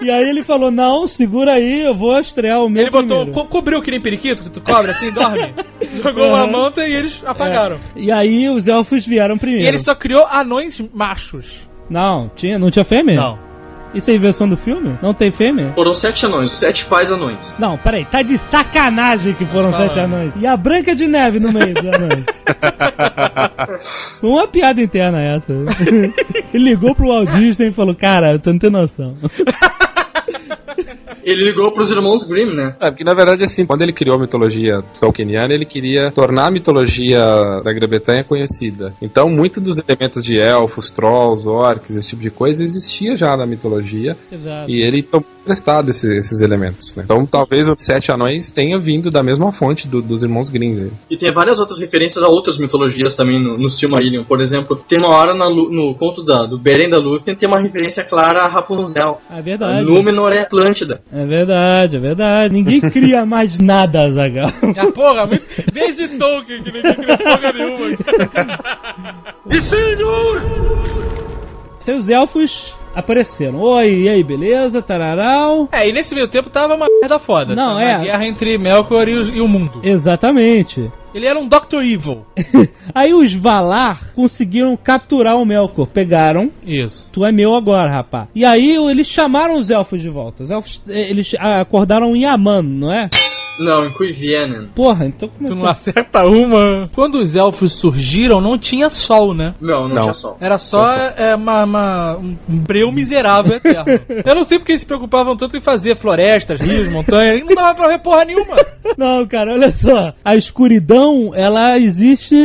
E aí ele falou: Não, segura aí, eu vou estrear o meu. Ele botou, primeiro." co cobriu que nem periquito que tu cobre assim, dorme. Jogou uma manta e eles apagaram. E aí os elfos vieram primeiro. E ele só criou anões machos. Não, tinha, não tinha fêmea? Não. Isso é invenção do filme? Não tem fêmea? Foram sete anões, sete pais anões. Não, peraí, tá de sacanagem que foram sete anões. E a Branca de Neve no meio dos anões. Foi uma piada interna essa. Ele ligou pro Walt Disney e falou, cara, tu não tem noção. Ele ligou pros irmãos Grimm, né? É, porque na verdade, assim, quando ele criou a mitologia tolkieniana, ele queria tornar a mitologia da Grã-Bretanha conhecida. Então, muito dos elementos de elfos, trolls, orcs, esse tipo de coisa, existia já na mitologia. Exato. E ele tomou emprestado esse- esses elementos, né? Então, talvez os Sete Anões tenha vindo da mesma fonte do- dos irmãos Grimm. né? E tem várias outras referências a outras mitologias também no, no Silmarillion. Por exemplo, tem uma hora na no conto da, do Beren da Lúthien tem uma referência clara a Rapunzel. É verdade. Númenor é Atlântida. É verdade, é verdade. Ninguém cria mais nada, Zagal. Ah, porra, desde Tolkien que ninguém criou porra nenhuma. Seus elfos apareceram. Oi, e aí, beleza? Tararau. É, e nesse meio tempo tava uma merda foda. Não, Tava é. A guerra entre Melkor e o, e o mundo. Exatamente. Ele era um Dr. Evil. Aí os Valar conseguiram capturar o Melkor. Pegaram. Isso. Tu é meu agora, rapá. E aí eles chamaram os elfos de volta. Os elfos, eh, eles acordaram em Aman, não é? Não, em Cuivienen. Porra, então como Tu é não que... acerta uma. Quando os elfos surgiram, não tinha sol, né? Não, não, Não. tinha sol. Era só é, uma, uma- um breu miserável eterno. Eu não sei porque eles se preocupavam tanto em fazer florestas, rios, montanhas. E não dava pra ver porra nenhuma. Não, cara, olha só. A escuridão, ela existe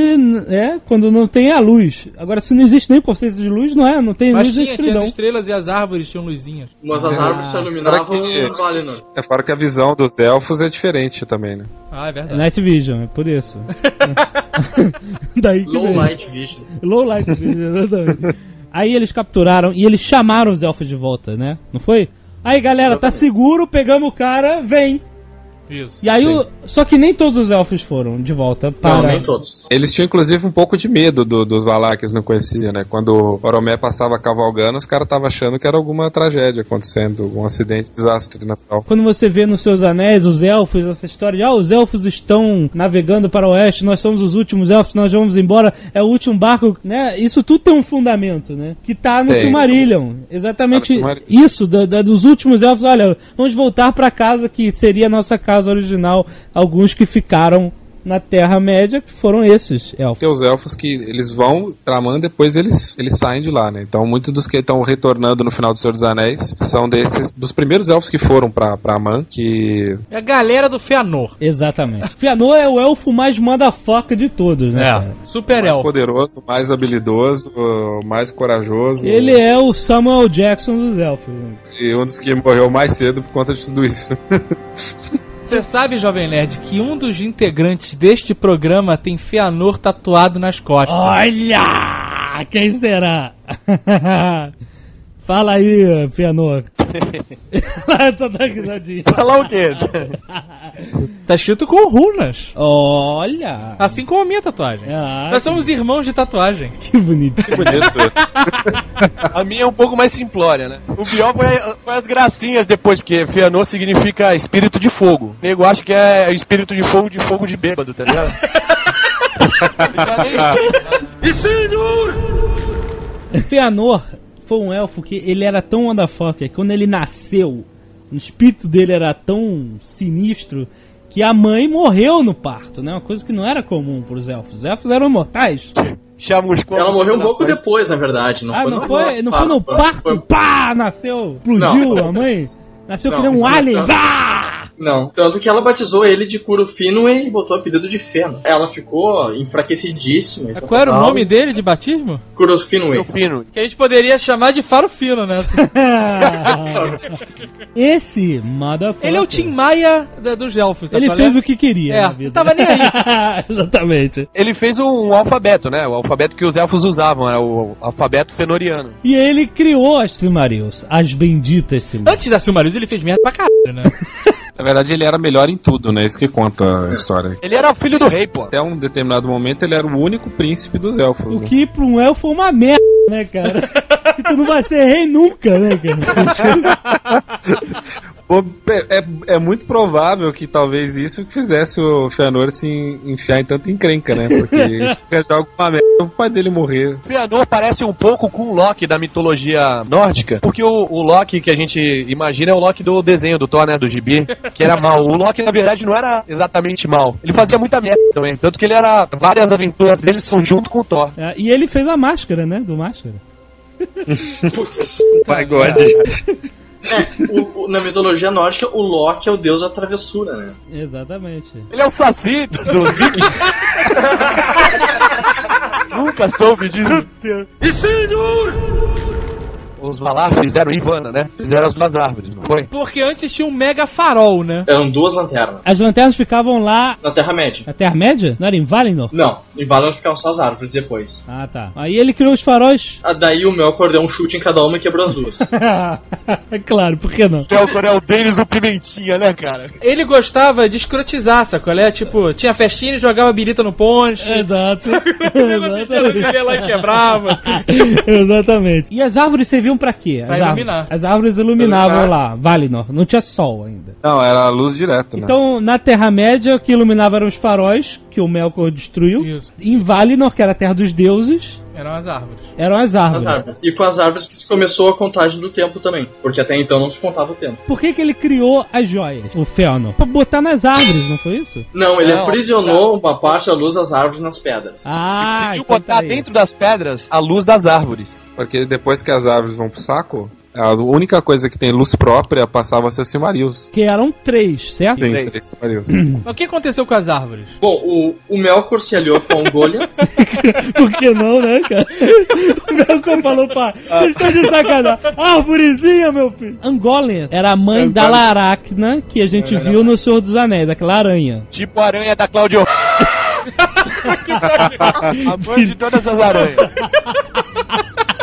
é, quando não tem a luz. Agora, se não existe nem o conceito de luz, não é? Não tem Mas luz e tinha, tinha escuridão. as estrelas e as árvores tinham luzinhas. Mas as Ah. árvores só iluminavam que- o Valinor. É fora que a visão dos elfos é diferente também, né? Ah, é É verdade. Night Vision, é por isso. Daí que Low vem. Light Vision. Low Light Vision, exatamente. Aí eles capturaram e eles chamaram os elfos de volta, né? Não foi? Aí galera, tá seguro, pegamos o cara, vem. Isso. E aí, o- só que nem todos os elfos foram de volta para. Não, nem todos. Eles tinham inclusive um pouco de medo do- dos Valar que eles não conheciam, né? Quando o Boromé passava cavalgando, os caras estavam achando que era alguma tragédia acontecendo, algum acidente, desastre natural. Quando você vê nos seus anéis os elfos, essa história de ah, os elfos estão navegando para o oeste, nós somos os últimos elfos, nós vamos embora, é o último barco, né? Isso tudo tem um fundamento, né? Que tá no Tem. Silmarillion. Exatamente Tá no Silmarillion. isso, da- da- dos últimos elfos. Olha, vamos voltar para casa que seria a nossa casa original. Alguns que ficaram na Terra-média, que foram esses elfos. Tem os elfos que eles vão tramando, depois eles, eles saem de lá, né? Então muitos dos que estão retornando no final do Senhor dos Anéis são desses, dos primeiros elfos que foram pra, pra Aman, que É a galera do Feanor. Exatamente. Fianor é o elfo mais motherfucker de todos, né? É, super mais elfo. poderoso, mais habilidoso, mais corajoso. Ele é o Samuel Jackson dos elfos. né? E um dos que morreu mais cedo por conta de tudo isso. Você sabe, Jovem Nerd, que um dos integrantes deste programa tem Feanor tatuado nas costas. Olha! Quem será? Fala aí, Fianor. Só dá risadinha. Falar o quê? Tá escrito com runas. Olha! Assim como a minha tatuagem. Ah, Nós somos irmãos de tatuagem. que bonito. Bonito. A minha é um pouco mais simplória, né? O pior foi, foi as gracinhas depois, porque Fianor significa espírito de fogo. O nego acha que é espírito de fogo de fogo de bêbado, tá ligado? Feanor foi um elfo que ele era tão motherfucker que quando ele nasceu, o espírito dele era tão sinistro que a mãe morreu no parto, né? Uma coisa que não era comum pros elfos. Os elfos eram imortais. Chamuscou. Ela morreu um pouco depois, na verdade. Não ah, foi não no foi, não foi no parto? foi- Pá! Nasceu, explodiu Não. a mãe? Nasceu Não, que nem um não, alien. não. Vá! Não, tanto que ela batizou ele de Finwë e botou o apelido de Feno. Ela ficou enfraquecidíssima. então, Qual era o tal. nome dele de batismo? Curo Finwë. Que a gente poderia chamar de Faro Fino, né? Esse motherfucker. Ele é o Tim Maia da- dos elfos. Ele fez o que queria. É, na vida. não tava nem aí. Exatamente. Ele fez um alfabeto, né? O alfabeto que os elfos usavam, era o alfabeto fenoriano. E ele criou as Silmarils, as benditas Silmarils. Antes da Silmarils, ele fez merda pra caralho, né? Na verdade, ele era melhor em tudo, né? Isso que conta a história. Ele era filho do rei, pô. Até um determinado momento, ele era o único príncipe dos elfos. O né? que pra um elfo é uma merda, né, cara? que tu não vai ser rei nunca, né, cara? É, é- é muito provável que talvez isso que fizesse o Fëanor se enfiar em tanta encrenca, né? Porque ele joga uma merda o pai dele morrer. Fëanor parece um pouco com o Loki da mitologia nórdica, porque o, o Loki que a gente imagina é o Loki do desenho do Thor, né, do gibi, que era mal. O Loki, na verdade, não era exatamente mal. Ele fazia muita merda também, tanto que ele era... Várias aventuras dele são junto com o Thor. É, e ele fez a máscara, né, do máscara. My God. É, o- o- na mitologia nórdica, o Loki é o deus da travessura, né? Exatamente. Ele é o Saci dos Vikings. Nunca soube disso. Os Valar fizeram Ivana, né? Fizeram as duas árvores, não foi? Porque antes tinha um mega farol, né? Eram duas lanternas. As lanternas ficavam lá Na Terra-média. na Terra-média? Não era em Valinor? Não, em Valinor ficavam só as árvores depois. Ah, tá. Aí ele criou os faróis. Ah, Daí o Melkor deu um chute em cada uma e quebrou as duas. claro, por que não? Melkor é o Denis o Pimentinha, né, cara? Ele gostava de escrotizar, sacou? É tipo, tinha festinha e jogava birita no ponte. Exato. Ele ia lá e quebrava. Exatamente. E as árvores serviam pra quê? Pra as iluminar. Árvores, as árvores iluminavam Iluminar. lá, Valinor. Não tinha sol ainda. Não, era a luz direto, né? Então, na Terra-média, o que iluminava eram os faróis, que o Melkor destruiu. Isso. Em Valinor, que era a terra dos deuses, Eram as árvores. eram as As árvores. árvores. E com as árvores que se começou a contagem do tempo também. Porque até então não se contava o tempo. Por que, que ele criou as joias, o Fëanor? Pra botar nas árvores, não foi isso? Não, ele Não, aprisionou uma parte da luz das árvores nas pedras. Ah, Decidiu então botar tá aí. dentro das pedras a luz das árvores. Porque depois que as árvores vão pro saco, a única coisa que tem luz própria passava a ser Silmarils. Que eram três, certo? Tem Três. três Silmarils. Mas o que aconteceu com as árvores? Bom, o, o Melkor se aliou com o Goliath. Por que não, né, cara? O Melkor falou, pá, vocês estão de sacanagem. Árvorezinha, meu filho. Angolian era a mãe da Laracna, que a gente viu no Senhor dos Anéis, aquela aranha. Tipo a aranha da Claudio. a mãe de todas as aranhas.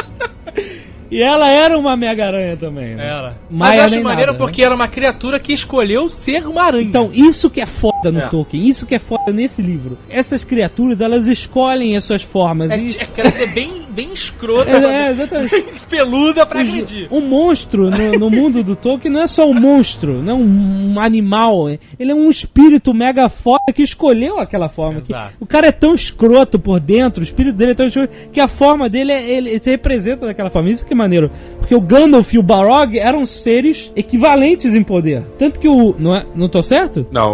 E ela era uma Mega-Aranha também, né? Era. Mas Mas eu acho maneiro nada, né? porque era uma criatura que escolheu ser uma aranha. Então, isso que é foda no É. Tolkien, isso que é foda nesse livro. Essas criaturas, elas escolhem as suas formas. é, e... é, quer ser bem, bem escrota, É, é, exatamente. peluda pra agredir. O monstro no, no mundo do Tolkien não é só um monstro, não é um, um animal. é- Ele é um espírito mega foda que escolheu aquela forma. Que, o cara é tão escroto por dentro, o espírito dele é tão escroto, que a forma dele é, ele, ele se representa daquela forma. Isso que é maneiro. Porque o Gandalf e o Balrog eram seres equivalentes em poder. Tanto que o. Não, é, não tô certo? Não,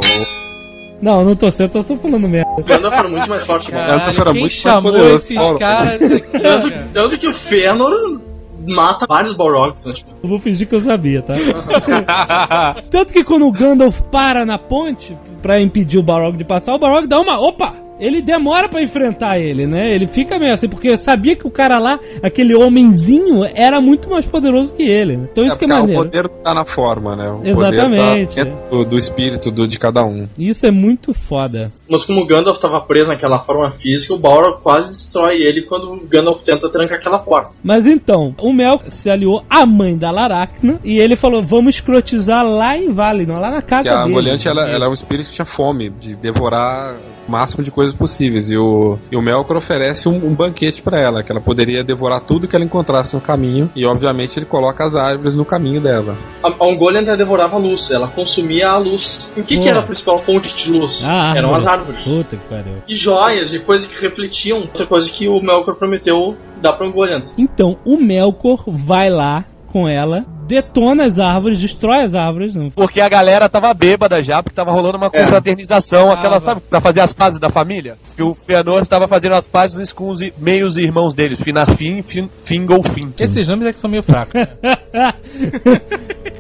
Não, não tô certo, tô só falando merda. O Gandalf era muito mais forte que o Balrog. Gandalf era muito mais poderoso esses que o Balrog. caras aqui, Tanto, cara? tanto que o Fëanor mata vários Balrogs. Né? Tipo, Eu vou fingir que eu sabia, tá? Tanto que quando o Gandalf para na ponte pra impedir o Balrog de passar, o Balrog dá uma. Opa! Ele demora pra enfrentar ele, né? Ele fica meio assim, porque eu sabia que o cara lá, aquele homenzinho, era muito mais poderoso que ele. né? Então isso que é porque maneiro. O poder tá na forma, né? O Exatamente. Poder tá dentro do, do espírito do, de cada um. Isso é muito foda. mas como o Gandalf tava preso naquela forma física, o Balrog quase destrói ele quando o Gandalf tenta trancar aquela porta. Mas então, o Mel se aliou à mãe da Laracna e ele falou: vamos escrotizar lá em Valinor, lá na casa Que a dele. Moliante, ela, ela é um espírito que tinha fome de devorar máximo de coisas possíveis. E o, e o Melkor oferece um, um banquete pra ela, que ela poderia devorar tudo que ela encontrasse no caminho. E obviamente ele coloca as árvores no caminho dela. A, a Ungoliant devorava a luz, ela consumia a luz. E o que, que era a principal fonte de luz? Ah, Eram as árvore. árvores. Puta que pariu. E joias e coisas que refletiam. Outra coisa que o Melkor prometeu dar pra Ungoliant. Então, o Melkor vai lá com ela, detona as árvores, destrói as árvores. Não... Porque a galera tava bêbada já, porque tava rolando uma confraternização, aquela, sabe, pra fazer as pazes da família? Que o Fëanor estava fazendo as pazes com os meios irmãos deles, Finarfin e fin, Fingolfin. Esses nomes é que são meio fracos.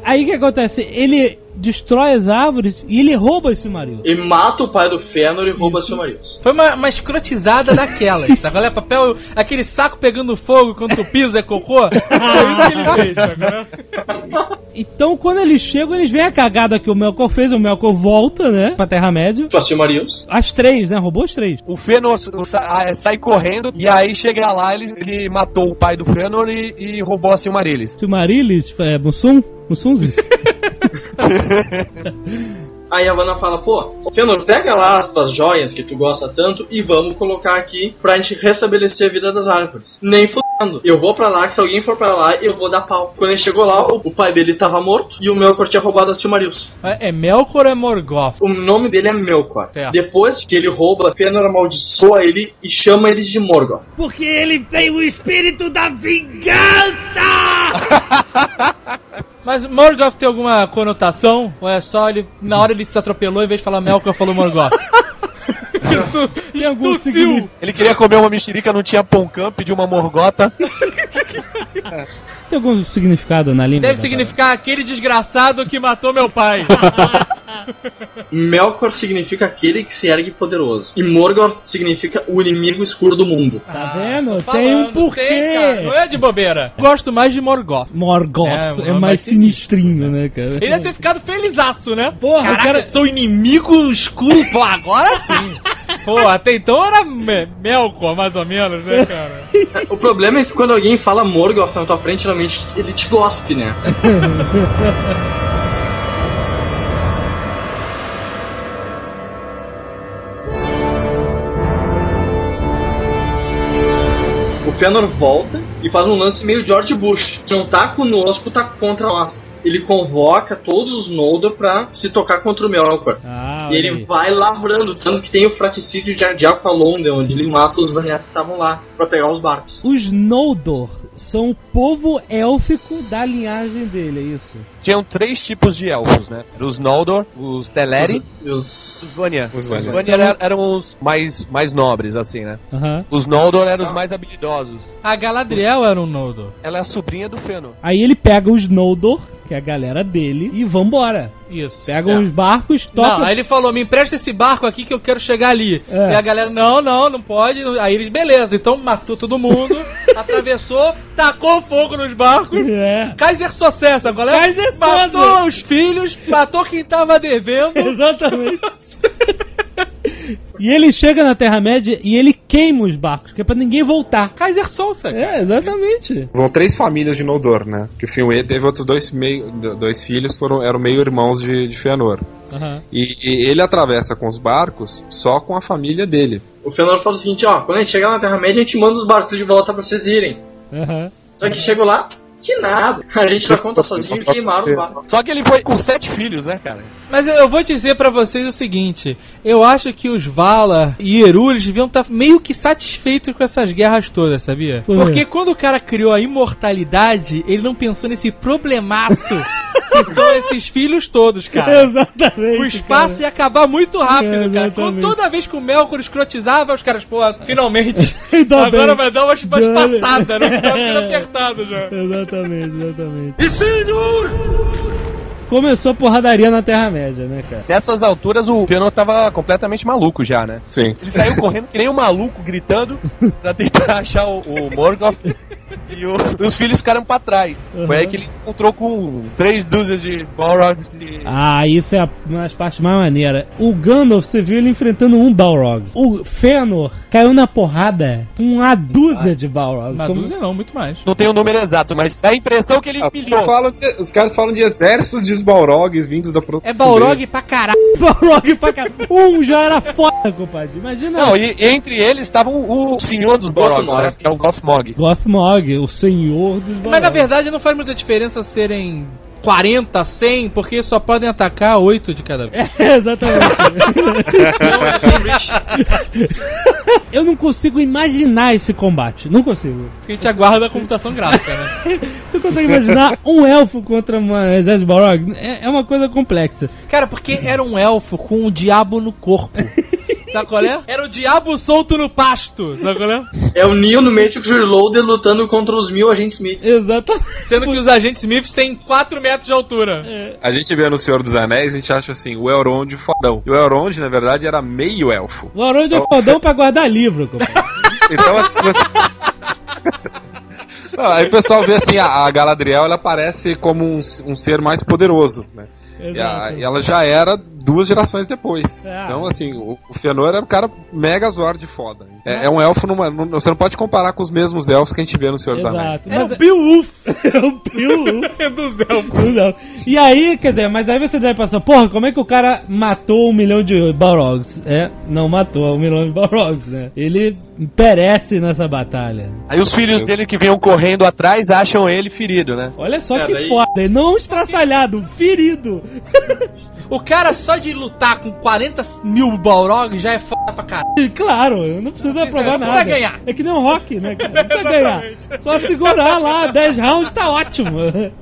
Aí o que acontece? Ele destrói as árvores e ele rouba esse marido. E mata o pai do Fëanor e rouba Silmarils. Foi uma, uma escrotizada daquelas, tá? Olha, papel, aquele saco pegando fogo quando tu pisa é cocô. Foi isso que ele fez, tá? Então, quando eles chegam, eles veem a cagada que o Melkor fez. O Melkor volta, né? Pra Terra-média. Pra Silmarils. As três, né? Roubou as três. O Fëanor ah, sai correndo e aí chega lá, ele, ele matou o pai do Fëanor e, e roubou a Silmarillis. Silmarillis, é, Mussum? Mussunzis? Aí a Vanna fala, pô, Fëanor, pega lá as tuas joias que tu gosta tanto e vamos colocar aqui pra gente restabelecer a vida das árvores. Nem fudendo. Eu vou pra lá, que se alguém for pra lá, eu vou dar pau. Quando ele chegou lá, o, o pai dele tava morto e o Melkor tinha roubado a Silmarils. É Melkor ou é Morgoth? O nome dele é Melkor. Certo. Depois que ele rouba, Fëanor amaldiçoa ele e chama eles de Morgoth. Porque ele tem o espírito da vingança! Mas Morgoth tem alguma conotação? Ou é só ele, na hora ele se atropelou, em vez de falar Melkor, falou Morgoth? Tem algum Tossiu. significado? Ele queria comer uma mexerica, não tinha pão camp, pediu uma morgota. Tem algum significado na língua? Deve significar aquele desgraçado que matou meu pai. Melkor significa aquele que se ergue poderoso. E Morgoth significa o inimigo escuro do mundo. Tá vendo? Tô tem um porquê. tem, cara. Não é de bobeira. Gosto mais de Morgoth. Morgoth É, é, mais mais sinistrinho, né, cara? Ele deve ter ficado felizaço, né? Porra, Caraca, o cara- eu sou inimigo escuro. Pô, agora sim. Pô, até então era Me- Melkor, mais ou menos, né, cara? O problema é que quando alguém fala Morgoth na tua frente, geralmente ele te gospe, né? O Fëanor volta e faz um lance meio George Bush. Que não tá conosco, tá contra nós. Ele convoca todos os Noldor pra se tocar contra o Melkor. Ah, E ele aí. vai lavrando, tanto que tem o fraticídio de de Aqualonde, onde ele mata os Valyar que estavam lá pra pegar os barcos. Os Noldor são o povo élfico da linhagem dele, é isso? Tinham três tipos de elfos, né? Os Noldor, os Teleri E os- e os Vanya. Os Os Vanya. Vanya eram, os mais, mais nobres, assim, né? Aham. Os Noldor eram os mais habilidosos. A Galadriel era um Noldor. Ela é a sobrinha do Fëanor. Aí ele pega os Noldor, que é a galera dele, e vambora. Isso. Pega É. uns barcos, toca. Não, aí ele falou, me empresta esse barco aqui que eu quero chegar ali. É. E a galera, não, não, não pode. Aí eles, beleza, então matou todo mundo, atravessou, tacou fogo nos barcos. É. Kaiser sucesso, agora Kaiser matou Soze. os filhos, matou quem tava devendo. Exatamente. E ele chega na Terra-média e ele queima os barcos, que é pra ninguém voltar. Kaiser cara. É, exatamente. Vão três famílias de Noldor, né? Que o Finwë teve outros dois, meio, dois filhos, foram, eram meio irmãos de, de Fëanor. Aham. E, e ele atravessa com os barcos só com a família dele. O Fëanor fala o seguinte, ó, quando a gente chegar na Terra-média, a gente manda os barcos de volta pra vocês irem. Aham. Só que chegou lá, que nada. A gente dá conta sozinho e queimaram os barcos. Só que ele foi com sete filhos, né, cara? Mas eu, eu vou dizer pra vocês o seguinte: eu acho que os Valar e Eru eles deviam estar meio que satisfeitos com essas guerras todas, sabia? Porque quando o cara criou a imortalidade, ele não pensou nesse problemaço que são esses filhos todos, cara. Exatamente. O espaço ia acabar muito rápido, É, cara. Quando toda vez que o Melkor escrotizava, os caras, pô, finalmente. Agora bem. vai dar Dale. passadas, né? Tá ficando apertado já. Exatamente, exatamente. E Começou a porradaria na Terra-média, né, cara? Nessas alturas o Fëanor tava completamente maluco já, né? Sim. Ele saiu correndo que nem um maluco, gritando, pra tentar achar o, o Morgoth. E o- os filhos ficaram pra trás. Uhum. Foi aí que ele encontrou com três dúzias de Balrogs e... Ah, isso é a- uma das partes mais maneiras. O Gandalf, você viu ele enfrentando um Balrog. O Fëanor caiu na porrada com uma dúzia de Balrogs. Uma Como- dúzia não, muito mais. Não tem o número exato, mas dá a impressão que ele Ah, pilhou. falam de- os caras falam de exércitos de Balrogs vindos da É Balrog pra caralho. Balrog pra caralho. Um já era foda, compadre. Imagina. Não, e entre eles estava o, o senhor dos Balrogs, né? Que é o Gothmog. Gothmog, o senhor dos Balrogs. Mas na verdade não faz muita diferença serem 40, 100, porque só podem atacar 8 de cada vez. É, exatamente. Eu não consigo imaginar esse combate. Não consigo. Que a gente aguarda a computação gráfica, né? Você consegue imaginar um elfo contra um exército de Balrog? É, é uma coisa complexa. Cara, porque era um elfo com o diabo no corpo. Sabe qual é? Era o diabo solto no pasto. Sabe qual é? É o Neo no Matrix Reloaded lutando contra os mil agentes Smiths. Exatamente. Sendo que os agentes Smiths têm 4 metros de altura. A gente vê no Senhor dos Anéis, a gente acha assim, o Elrond fodão. E o Elrond, na verdade, era meio elfo. O Elrond é fodão pra guardar livro, compadre. Então, assim, você... Não, aí o pessoal vê assim, a, a Galadriel, ela parece como um, um ser mais poderoso, né? E, Exato. e ela já era duas gerações depois. Ah. Então, assim, o, o Fëanor era um cara mega Zord foda. É, é um elfo, numa, num- você não pode comparar com os mesmos elfos que a gente vê no Senhor dos Anéis. Mas o Beowulf é o Beowulf. dos elfos. E aí, quer dizer, mas aí você deve pensar, porra, como é que o cara matou um milhão de Balrogs? É, não matou um milhão de Balrogs, né? Ele perece nessa batalha. Aí os filhos dele que vinham correndo atrás acham ele ferido, né? Olha só É, que daí- foda, ele não estraçalhado, ferido. O cara só de lutar com 40 mil Balrogs já é foda pra caralho. Claro, não precisa precisa- provar não nada. precisa ganhar. É que nem um rock, né, cara? Não precisa ganhar. Só segurar lá, 10 rounds tá ótimo.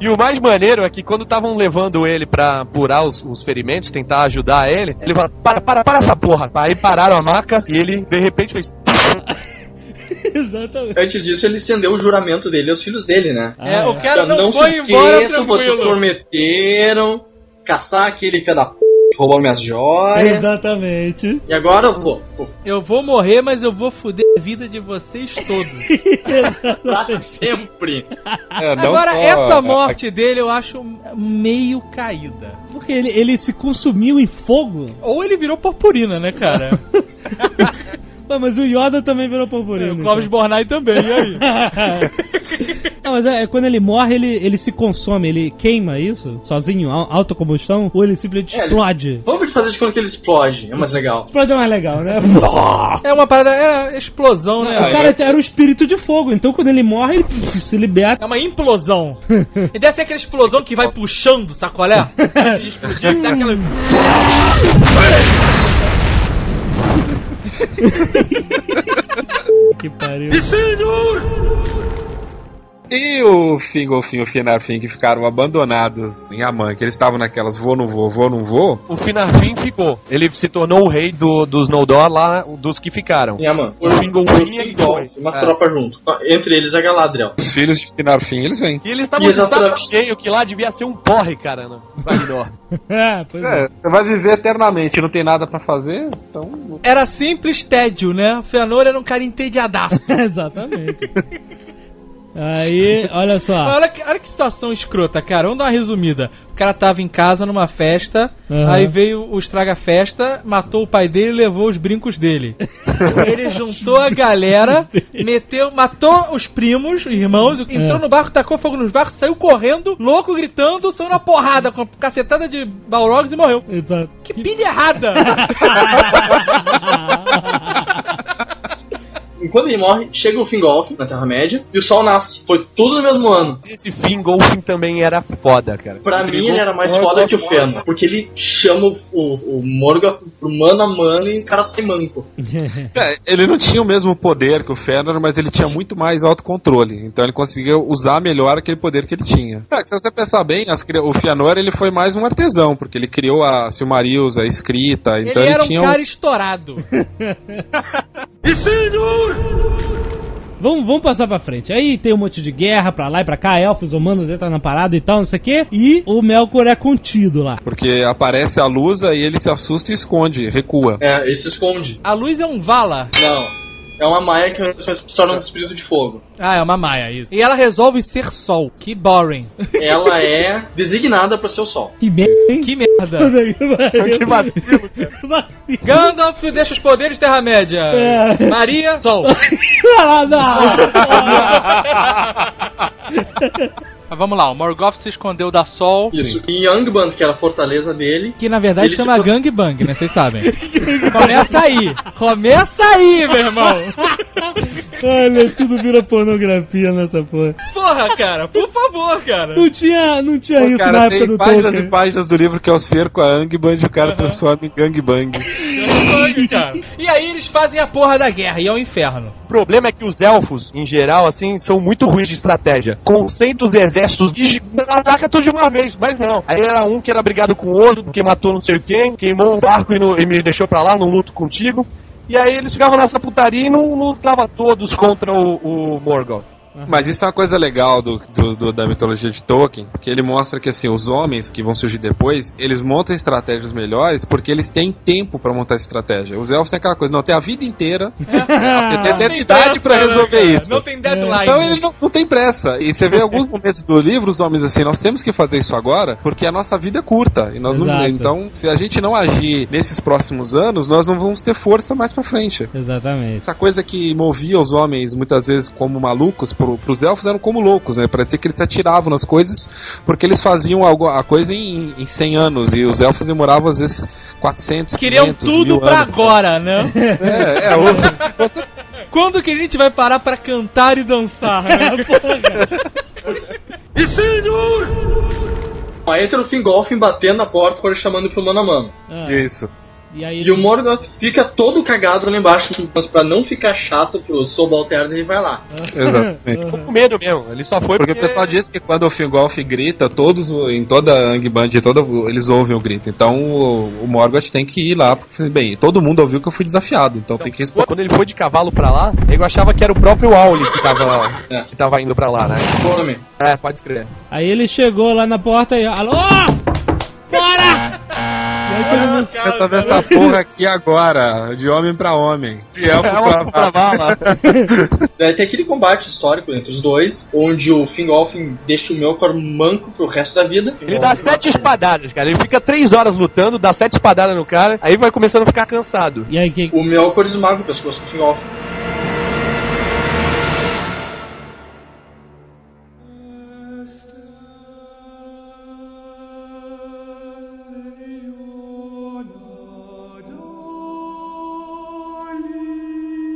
E o mais maneiro é que quando estavam levando ele pra curar os, os ferimentos, tentar ajudar ele, ele fala, para, para, para essa porra. Aí pararam a maca e ele, de repente. Exatamente. Antes disso, ele estendeu o juramento dele aos filhos dele, né? Ah, É, é. o cara Então, não, se foi embora esqueçam, vocês prometeram caçar aquele filho da p que roubou minhas joias. Exatamente. E agora eu vou. Pô, Eu vou morrer, mas eu vou foder a vida de vocês todos. pra sempre. É, não Agora, só essa a- morte dele eu acho meio caída. Porque ele, ele se consumiu em fogo. Ou ele virou purpurina, né, cara? Pô, mas o Yoda também virou purpurina. o Clóvis Bornai também, e aí? Não, mas é, é quando ele morre, ele, ele se consome, ele queima isso, sozinho, au- autocombustão, ou ele simplesmente É, ele- explode. Vamos fazer de conta que ele explode, é mais legal. Explode é mais legal, né? É uma parada, é explosão, né? o cara era o espírito de fogo, então quando ele morre, ele se liberta. É uma implosão. E deve ser aquela explosão que vai puxando, sacolé? Antes de explodir, aquela... Que pariu. E o Fingolfin e o Finarfin que ficaram abandonados em Aman, que eles estavam naquelas vou, não vou, vou, não vou. O Finarfin ficou. Ele se tornou o rei do, dos Noldor lá, dos que ficaram. E, mano, O Fingolfin é que foi. uma É. tropa junto. Entre eles a Galadriel. Os filhos de Finarfin, eles vêm. E eles estavam E de saco cheio, que lá devia ser um porre, cara, no Valinor. É, pois é. É, você vai viver eternamente, não tem nada pra fazer, então... Era simples tédio, né? O Fëanor era um cara entediadaço. Exatamente. Aí, olha só. Olha que, olha que situação escrota, cara. Vamos dar uma resumida. O cara tava em casa numa festa, Uhum. aí veio o estraga-festa, matou o pai dele e levou os brincos dele. Ele juntou a galera, meteu, matou os primos, os irmãos, entrou É. no barco, tacou fogo nos barcos, saiu correndo, louco, gritando, saiu na porrada com a cacetada de balrogs e morreu. Exato. Que pilha errada! Enquanto ele morre, chega o Fingolf na Terra-média e o Sol nasce. Foi tudo no mesmo ano. Esse Fingolfin também era foda, cara. Pra mim, ele era mais foda que o Fëanor. Porque ele chama o, o Morgoth pro mano a mano e o cara sai manco. É, ele não tinha o mesmo poder que o Fëanor, mas ele tinha muito mais autocontrole. Então ele conseguiu usar melhor aquele poder que ele tinha. É, se você pensar bem, as o Fëanor ele foi mais um artesão, porque ele criou a Silmarils, a escrita, então ele ele, era um cara estourado. Vamos, vamos passar pra frente. Aí tem um monte de guerra pra lá e pra cá, elfos, humanos entram na parada e tal, não sei o quê. E o Melkor é contido lá. Porque aparece a luz e ele se assusta e esconde, recua. É, ele se esconde. A luz é um vala. Não. É uma Maia que se torna um espírito de fogo. Ah, é uma maia, isso. E ela resolve ser sol. Que boring. Ela é designada pra ser o Sol. Que merda? Que merda. Que vacilo, cara. Vacilo. Gandalf deixa os poderes Terra-média. É. Maria, sol. Ah, Mas vamos lá, o Morgoth se escondeu da Sol. Isso. E Angband, que era a fortaleza dele. Que na verdade Ele chama se- gangbang, né? Vocês sabem. Começa aí. Começa aí, meu irmão. Olha, tudo vira pornografia nessa porra. Porra, cara. Por favor, cara. Não tinha, não tinha Pô, isso na cara, época tem do páginas Tolkien. e páginas do livro que é o cerco a Angband e o cara transforma em gangbang. Gangbang, cara. E aí eles fazem a porra da guerra e é o inferno. O problema é que os elfos, em geral, assim, são muito ruins de estratégia. Concentram os exércitos de... ataca tudo de uma vez, mas não. Aí era um que era brigado com o outro, porque matou não sei quem, queimou um barco e, não- e me deixou pra lá, não luto contigo. E aí eles ficavam nessa putaria e não lutavam todos contra o, o Morgoth. Mas isso é uma coisa legal do, do- do- da mitologia de Tolkien, que ele mostra que assim, os homens que vão surgir depois, eles montam estratégias melhores porque eles têm tempo pra montar estratégia. Os elfos têm aquela coisa, não, tem a vida inteira, você tem eternidade pra pressa, resolver né, cara? isso. Não tem deadline. Então ele não, não tem pressa. E você vê em alguns momentos do livro os homens assim, nós temos que fazer isso agora, porque a nossa vida é curta. E nós não, então, se a gente não agir nesses próximos anos, nós não vamos ter força mais pra frente. Exatamente. Essa coisa que movia os homens muitas vezes como malucos, pro, pros elfos eram como loucos, né? Parecia que eles se atiravam nas coisas porque eles faziam algo, a coisa em, em 100 anos e os elfos demoravam às vezes 400, Queriam 500, tudo pra anos. agora, né? É, é, o- você- Quando que a gente vai parar pra cantar e dançar, né? Porra. Aí entra o Fingolfin batendo na porta chamando pro mano a mano. Ah, isso. E aí E o Morgoth fica todo cagado lá embaixo, mas pra não ficar chato pro Subalterno ele vai lá. Exatamente. Ficou com medo mesmo, ele só foi Porque o pessoal diz que quando o Fingolf grita, todos em toda a Angband, toda, eles ouvem o grito. Então o, o Morgoth tem que ir lá, porque bem, todo mundo ouviu que eu fui desafiado, então tem que responder. Quando ele foi de cavalo pra lá, eu achava que era o próprio Auli que tava, que tava indo pra lá, né? Fome. É, pode escrever. Aí ele chegou lá na porta e. Alô! Bora! E mundo. Eu tô nessa porra aqui agora, de homem pra homem. De elfo pra, pra bala. Daí tem aquele combate histórico entre os dois, onde o Fingolfin deixa o Melkor manco pro resto da vida. Ele dá sete espadadas, cara. Ele fica três horas lutando, dá sete espadadas no cara, aí vai começando a ficar cansado. E aí que. O Melkor esmaga o pescoço do Fingolfin.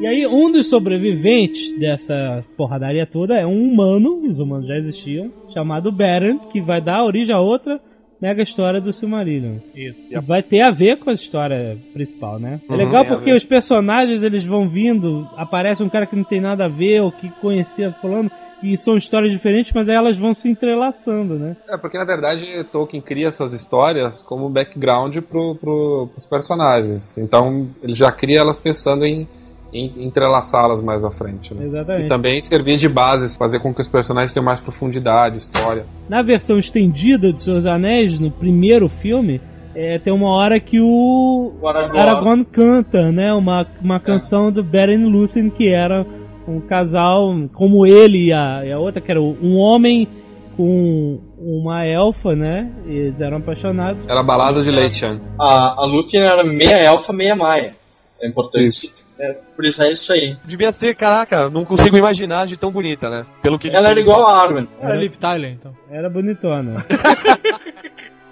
Aí, um dos sobreviventes dessa porradaria toda é um humano, os humanos já existiam, chamado Beren, que vai dar origem a outra mega história do Silmarillion. Isso. Vai ter a ver com a história principal, né? É legal tem a porque os personagens eles vão vindo, aparece um cara que não tem nada a ver, ou que conhecia fulano, e são histórias diferentes, mas elas vão se entrelaçando, né? É, porque na verdade Tolkien cria essas histórias como background pro, pro, pros personagens. Então ele já cria elas pensando em entrelaçá-las mais à frente. Né? Exatamente. E também servir de base, fazer com que os personagens tenham mais profundidade, história. Na versão estendida de Seus Anéis, no primeiro filme, é, tem uma hora que o O Aragorn. Aragorn canta, né? Uma, uma canção do Beren Lúthien, que era Um casal como ele e a, e a outra, que era um homem com uma elfa, né? Eles eram apaixonados. Era balada de leite, Chan. A, a Lúthien era meia elfa, meia maia. É importante. É, por isso é isso aí. Devia ser, caraca, não consigo imaginar de tão bonita, né? Pelo que Ela era igual a Arwen. Era Liv Tyler, então. Era bonitona.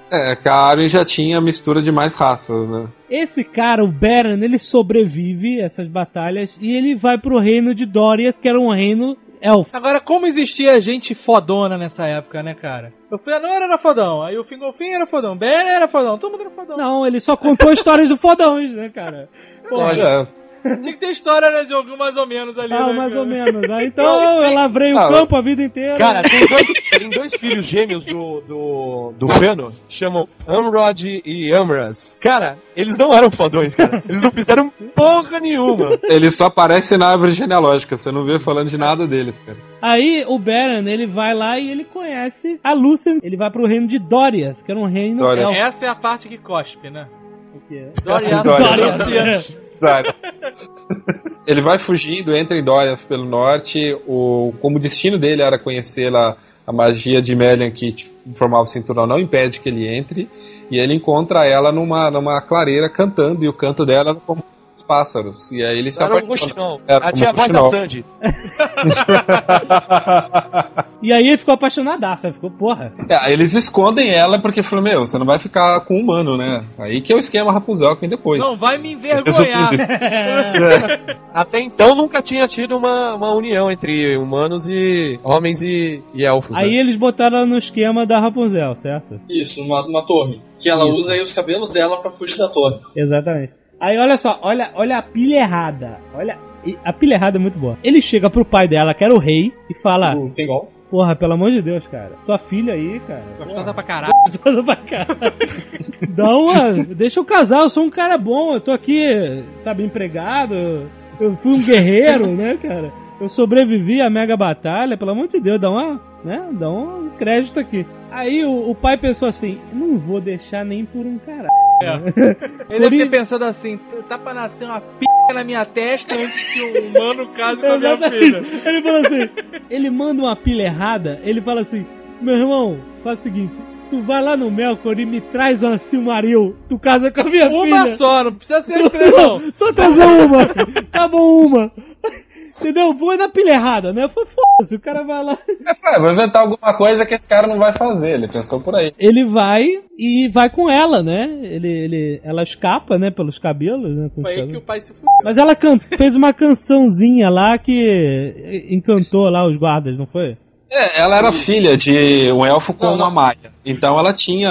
É, que a Arwen já tinha mistura de mais raças, né? Esse cara, o Baron, ele sobrevive a essas batalhas e ele vai pro reino de Doriath, que era um reino elfo. Agora, como existia gente fodona nessa época, né, cara? O Fëanor era fodão, aí o Fingolfin era fodão, Ben era fodão, todo mundo era fodão. Não, ele só contou histórias do fodões, né, cara? Olha, Tinha que ter história, né, de algum mais ou menos ali, Ah, né, mais cara? ou menos. Ah, então eu lavrei o Ah, campo a vida inteira. Cara, tem dois, tem dois filhos gêmeos do, do, do Fëanor, chamam Amrod e Amras. Cara, eles não eram fodões, cara. Eles não fizeram porra nenhuma. ele só aparece na árvore genealógica, você não vê falando de nada deles, cara. Aí o Baron, ele vai lá e ele conhece a Lúthien. Ele vai pro reino de Doriath, que era um reino. Essa é a parte que cospe, né? O quê? Doriath. Doriath. Doriath. Sério. ele vai fugindo, entra em Doriath pelo norte. O, como o destino dele era conhecer lá a magia de Melian que tipo, formava o cinturão, não impede que ele entre. E ele encontra ela numa, numa clareira cantando, e o canto dela como pássaros. E aí ele se Era um. Era a voz da. Sandy. E aí ele ficou apaixonadaço, ficou, porra. É, aí eles escondem ela porque falam, meu, você não vai ficar com um humano, né? Aí que é o esquema Rapunzel que vem depois. Não vai me envergonhar. Até então nunca tinha tido uma, uma união entre humanos e homens e, e elfos. Aí né? eles botaram ela no esquema da Rapunzel, certo? Isso, numa, numa torre. Que ela usa aí os cabelos dela pra fugir da torre. Exatamente. Aí olha só, olha, olha a pilha errada. Olha, a pilha errada é muito boa. Ele chega pro pai dela, que era o rei, e fala: Fingol. Porra, pelo amor de Deus, cara. Tua filha aí, cara. Gostosa pra caralho. Gostosa pra caralho. Dá uma. Deixa eu casar, eu sou um cara bom, eu tô aqui, sabe, empregado. Eu fui um guerreiro, né, cara? Eu sobrevivi à mega batalha, pelo amor de Deus, dá uma. Né? Dá um crédito aqui. Aí o, o pai pensou assim: não vou deixar nem por um caralho. Ele deve ter pensado assim, tá pra nascer uma p na minha testa antes que um humano case com a minha filha. Ele fala assim: ele manda uma pilha errada, ele fala assim: meu irmão, faz o seguinte. Tu vai lá no Melkor e me traz uma Silmaril. Tu casa com a minha Uma filha. só, não precisa ser três não. Só trazer uma. Tá bom, uma. Entendeu? Foi na pilha errada, né? Foi foda-se. O cara vai lá. É, vou inventar alguma coisa que esse cara não vai fazer. Ele pensou por aí. Ele vai e vai com ela, né? Ele, ele, ela escapa, né? Pelos cabelos, né? Foi aí que cabelos. o pai se fudeu. Mas ela can- fez uma cançãozinha lá que encantou lá os guardas, não foi? É, ela era filha de um elfo com Não, não. uma maia. Então ela tinha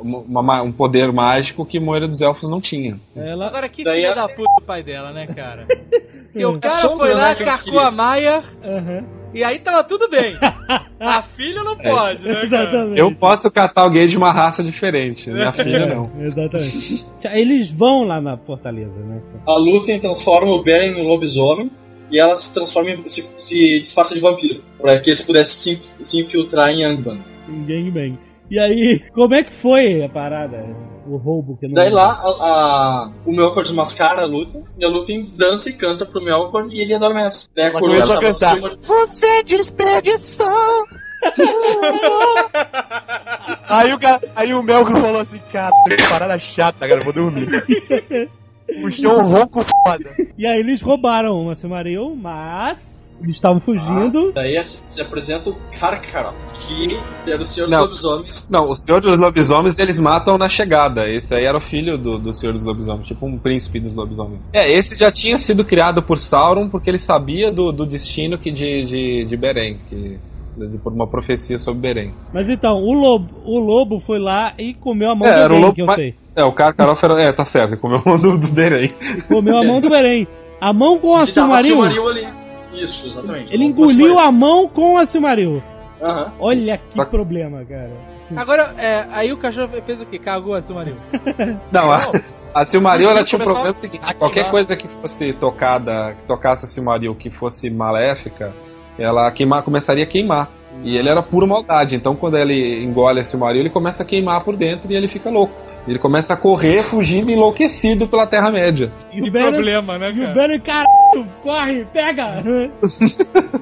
uma- uma- um poder mágico que a maioria dos elfos não tinha. Ela. Agora que Daí filha a- da puta o pai dela, né, cara? Porque o É cara foi lá, né, carcou a Maia Aham. e aí tava tudo bem. A filha não pode, né, cara? Exatamente. Eu posso catar alguém de uma raça diferente, minha filha não. Exatamente. Eles vão lá na fortaleza, né? A Lúthien transforma o Beren em um lobisomem e ela se transforma em, se, se disfarça de vampiro. Pra que eles pudessem se, se infiltrar em Angband. Em gangbang. E aí, como é que foi a parada? O roubo que não. Daí lá, a, a- o Melkor desmascara a Lúthien e a Lúthien dança e canta pro Melkor e ele adormece. Daí a Ela coroa começou a cantar. acima- Você desperdiçou! aí, o cara, aí o Melkor falou assim, cara, que parada chata, cara, eu vou dormir. Puxou um ronco foda. E aí eles roubaram uma Silmaril, mas. Eles estavam fugindo. Daí se se apresenta o Karkaroff, que era o senhor dos Não. lobisomens. Não, o Senhor dos Lobisomens eles matam na chegada. Esse aí era o filho do, do Senhor dos Lobisomens, tipo um príncipe dos lobisomens. É, esse já tinha sido criado por Sauron porque ele sabia do, do destino que de, de, de Beren, que, de- por uma profecia sobre Beren. Mas então, o lobo, o lobo foi lá e comeu a mão É, do era o Beren, lobo que eu ma- sei. É, o Karkaroff era. É, tá certo, ele comeu a mão do, do Beren. Comeu a mão do Beren. A mão com a Que Isso, exatamente. Ele engoliu a mão com a Silmaril. Aham. Olha que Tá. problema, cara. Agora, é, aí o cachorro fez o quê? Cagou a Silmaril. Não, a, a Silmaril ela tinha um problema a seguinte: qualquer coisa que fosse tocada, que tocasse a Silmaril que fosse maléfica, ela queimar, começaria a queimar. E ele era pura maldade, então quando ele engole a Silmaril, ele começa a queimar por dentro e ele fica louco. Ele começa a correr, fugindo enlouquecido pela Terra-média. E O problema, né, E o cara? Banner, caralho, corre, pega!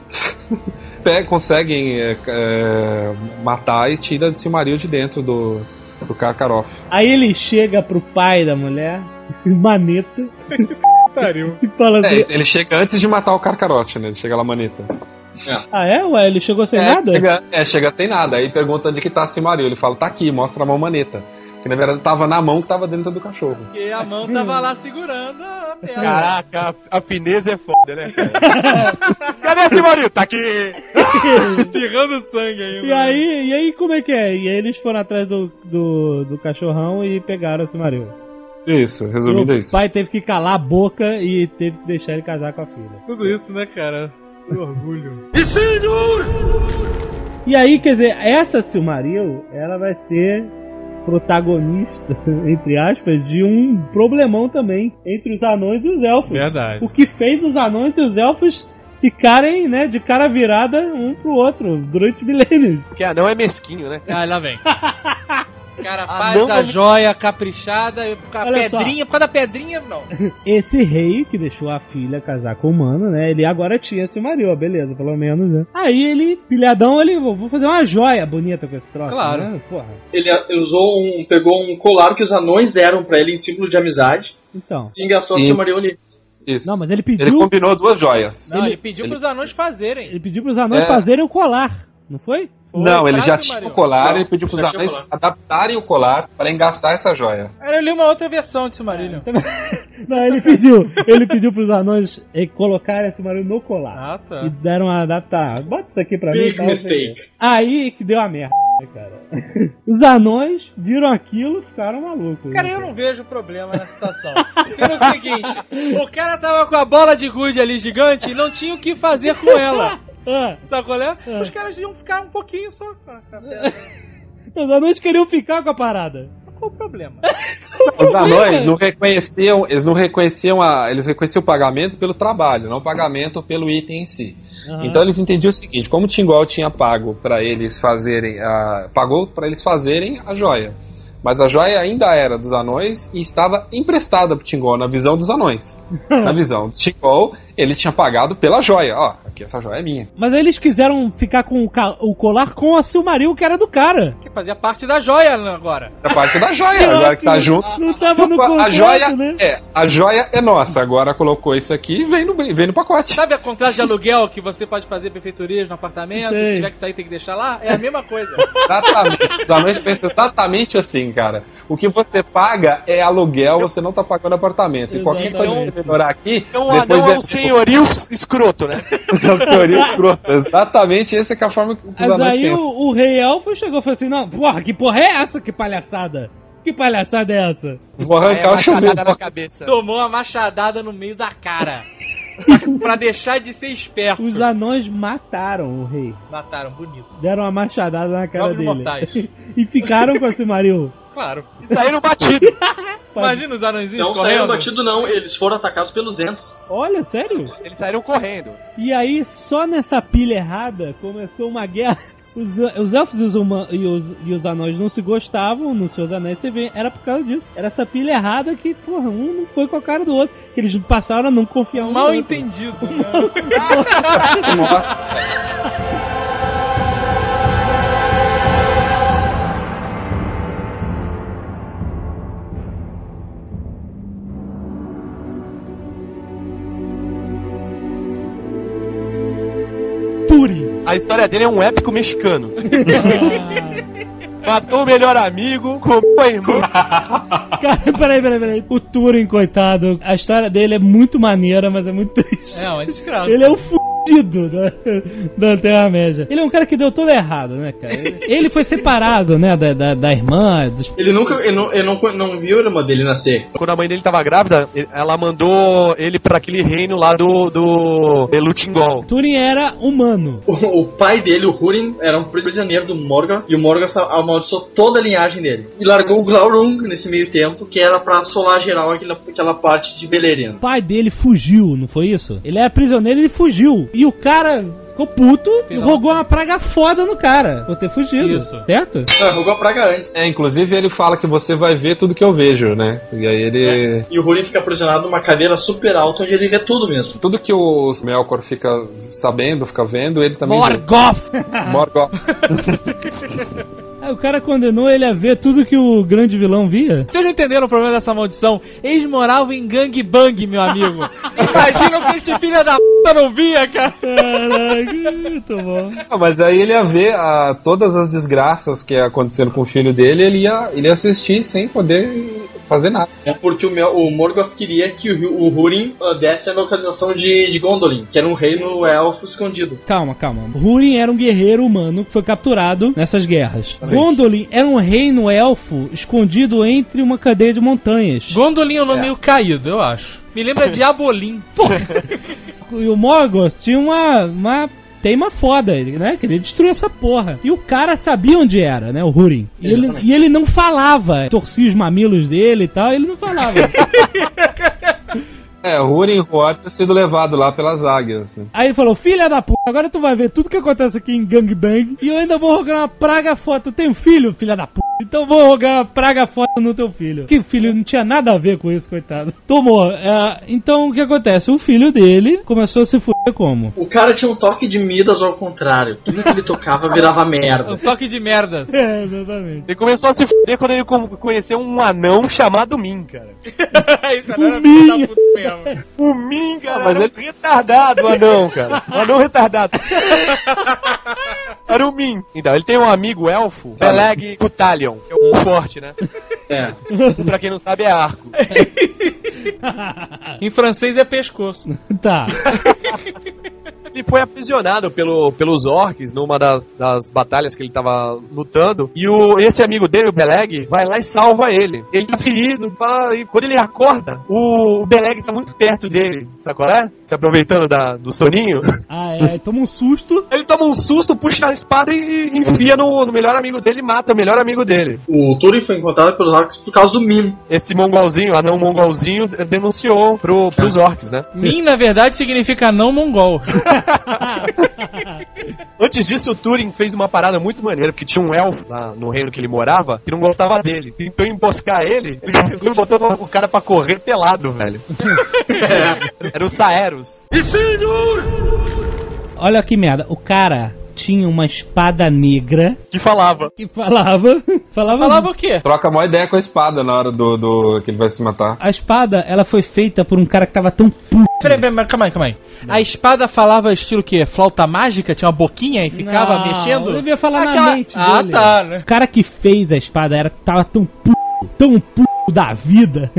Pe- conseguem é, é, matar e tira de Silmaril de dentro do, do Karkaroff. Aí ele chega pro pai da mulher, maneta, Pariu. e fala É, assim: ele chega antes de matar o Karkaroff, né? Ele chega lá maneta. Ah, é? Ué, ele chegou sem é, nada? Chega, é, chega sem nada. Aí pergunta onde que tá Silmaril. Ele fala, tá aqui, mostra a mão maneta. Que na verdade tava na mão que tava dentro do cachorro. Porque a mão tava lá segurando a pedra. Caraca, a, a fineza é foda, né? Cadê esse marido? Tá aqui! Espirrando sangue ainda. E aí, e aí, como é que é? E aí eles foram atrás do, do, do cachorrão e pegaram o Silmaril. Isso, resumindo é o isso. pai teve que calar a boca e teve que deixar ele casar com a filha. Tudo isso, né, cara? Que orgulho. E aí, quer dizer, essa Silmaril, ela vai ser protagonista, entre aspas, de um problemão também entre os anões e os elfos. Verdade. O que fez os anões e os elfos ficarem, né, de cara virada um pro outro durante milênios. Porque anão é mesquinho, né? Ah, lá vem. O cara Ah, faz não, a joia caprichada, e a Olha só. pedrinha, por causa da pedrinha, não. Esse rei que deixou a filha casar com o mano, né? Ele agora tinha Silmaril, ó, beleza, pelo menos, né? Aí ele, pilhadão, ele, vou vou fazer uma joia bonita com esse troço. Claro. Né? Porra. Ele ele usou um. pegou um colar que os anões deram pra ele em símbolo de amizade Então. e gastou a Sim. Silmaril ali. Isso. Não, mas ele Ele pediu. combinou duas joias. Não, ele, Ele- pediu ele- pros anões fazerem. Ele pediu pros anões É. fazerem o colar, não foi? Foi não, ele já tinha o colar, Não, ele pediu pros já tinha o anões colar. adaptarem o colar para engastar essa joia. Eu li uma outra versão de Silmarillion. Não, ele pediu. ele pediu pros anões eh, colocarem esse marido no colar. Ah, tá. E deram a adaptar. Bota isso aqui pra mim. Big sei o quê. mistake. Aí que deu a merda, né, cara. Os anões viram aquilo e ficaram malucos. Cara, né, eu não vejo problema nessa situação. Porque é o seguinte, o cara tava com a bola de gude ali gigante e não tinha o que fazer com ela. Ah, Sabe qual é? É. Os caras iam ficar um pouquinho só com a pedra. os anões queriam ficar com a parada. Qual o problema? Os anões não reconheciam, eles não reconheciam a, eles reconheciam o pagamento pelo trabalho, não o pagamento pelo item em si. Aham. Então eles entendiam o seguinte: como o Tingol tinha pago para eles fazerem, a, pagou para eles fazerem a joia, mas a joia ainda era dos anões e estava emprestada pro Tingol na visão dos anões. na visão do Tingol, ele tinha pagado pela joia. Ó, aqui essa joia é minha. Mas aí eles quiseram ficar com o, o colar com a Silmaril, que era do cara. Que fazia parte da joia agora. É parte da joia, agora que tá junto. Não tava no a contrato, joia né? é, a joia é nossa. Agora colocou isso aqui e vem no, vem no pacote. Sabe a contrato de aluguel que você pode fazer benfeitorias no apartamento? Sei. Se tiver que sair, tem que deixar lá? É a mesma coisa. Exatamente. Os anões pensam exatamente assim, cara. O que você paga é aluguel, você não tá pagando apartamento. E qualquer coisa que você melhorar aqui, Então o depois anão é é um senhorio escroto, né? é o senhorio escroto. Exatamente essa que é a forma que os Mas aí o, o rei elfo chegou e falou assim: Não, porra, que porra é essa? Que palhaçada? Que palhaçada é essa? Vou arrancar a o chuveiro. machadada na cabeça. Tomou uma machadada no meio da cara. pra deixar de ser esperto. Os anões mataram o rei. Mataram, bonito. Deram uma machadada na cara Jogos dele. mortais. e ficaram com a Silmaril. Claro. E saíram batido. Imagina os anõezinhos Não correndo. saíram batido, não. Eles foram atacados pelos Ents. Olha, sério? Eles saíram correndo. E aí, só nessa pilha errada, começou uma guerra. Os, os elfos e os, e, os, e os anões não se gostavam nos seus anéis, você vê, era por causa disso. Era essa pilha errada que, porra, um não foi com a cara do outro. Que eles passaram a não confiar um no Mal outro. entendido, A história dele é um épico mexicano. Matou o melhor amigo, comeu a irmã. Cara, peraí, peraí, peraí. O Túrin, coitado, a história dele é muito maneira, mas é muito triste. É, uma desgraça. Ele é o fudido da, da Terra-média. Ele é um cara que deu tudo errado, né, cara? Ele, foi separado, né, da, da, da irmã, dos Ele nunca. Ele não, ele não, não viu a irmã dele nascer. Quando a mãe dele tava grávida, ela mandou ele pra aquele reino lá do, do Elutingol. Túrin era humano. O, o pai dele, o Húrin, era um prisioneiro do Morgoth. E o Morgoth amaldiçoou toda a linhagem dele. E largou o Glaurung nesse meio tempo, que era pra assolar geral aquela, aquela parte de Beleriand. O pai dele fugiu, não foi isso? Ele era prisioneiro e ele fugiu. E o cara ficou puto e rogou uma praga foda no cara por ter fugido. Isso. Certo? Não, rogou a praga antes. É, inclusive ele fala que você vai ver tudo que eu vejo, né? E aí ele. E o Húrin fica aprisionado numa cadeira super alta onde ele vê tudo mesmo. Tudo que o Melkor fica sabendo, fica vendo, ele também vê. Morgoth! Morgoth. O cara condenou ele a ver tudo que o grande vilão via. Vocês não entenderam o problema dessa maldição? Eles moravam em gangbang, meu amigo. Imagina o que este filho da puta não via, cara. Caraca, muito bom. Ah, mas aí ele ia ver ah, todas as desgraças que ia acontecendo com o filho dele, ele ia, ele ia assistir sem poder fazer nada. É porque o, Mel- o Morgoth queria que o, o Húrin ah, desse a localização de, de Gondolin, que era um reino elfo escondido. Calma, calma. Húrin era um guerreiro humano que foi capturado nessas guerras. Gondolin era um reino elfo escondido entre uma cadeia de montanhas. Gondolin é um nome meio caído, eu acho. Me lembra de Abolim. E o Morgoth tinha uma, uma teima foda, ele, né? Queria destruir essa porra. E o cara sabia onde era, né? O Húrin. E ele, e ele não falava. Torcia os mamilos dele e tal, ele não falava. É, Húrin e Huor tinham sido levado lá pelas águias. Né? Aí ele falou, filha da puta, agora tu vai ver tudo que acontece aqui em Gangbang e eu ainda vou rogar uma praga. Tu tem um filho, filha da puta? Então vou rogar praga foda no teu filho. Que filho não tinha nada a ver com isso, coitado. Tomou. É, então o que acontece? O filho dele começou a se fuder como? O cara tinha um toque de Midas ao contrário. Tudo que ele tocava virava Um merda. toque de merdas. É, exatamente. Ele começou a se fuder quando ele conheceu um anão chamado Min, cara. Isso puta mesmo. O Min, cara, mas era ele- um retardado, o anão, cara. O anão retardado. Era o Min. Então, ele tem um amigo elfo, Peleg Cutalion, que é o forte, né? É. Pra quem não sabe, é arco. Em francês é pescoço. Tá. Ele foi aprisionado pelo, pelos orcs numa das, das batalhas que ele tava lutando. E o, esse amigo dele, o Beleg, vai lá e salva ele. Ele tá ferido, pá, e quando ele acorda, o, o Beleg tá muito perto dele. Sabe qual é? Se aproveitando da, do soninho. Ah, é. Toma um susto. Ele toma um susto, puxa a espada e enfia no, no melhor amigo dele e mata o melhor amigo dele. O Turin foi encontrado pelos orcs por causa do Mim. Esse mongolzinho, anão mongolzinho, denunciou pro, pros orcs, né? Min, na verdade, significa não mongol. Antes disso, o Turing fez uma parada muito maneira, porque tinha um elfo lá no reino que ele morava que não gostava dele. Tentou emboscar ele, ele pegou e botou o cara pra correr pelado, velho. Era o Saeros. Olha que merda. O cara tinha uma espada negra Que falava. que falava. falava. Falava o quê? Troca a maior ideia com a espada na hora do, do que ele vai se matar. A espada, ela foi feita por um cara que tava tão puto. Peraí, peraí, calma aí, calma aí. A espada falava estilo o quê? Flauta mágica? Tinha uma boquinha e ficava Não, mexendo? Ele devia falar Aquela- na mente Ah, dele. tá, né? O cara que fez a espada era, tava tão puto, tão puto da vida,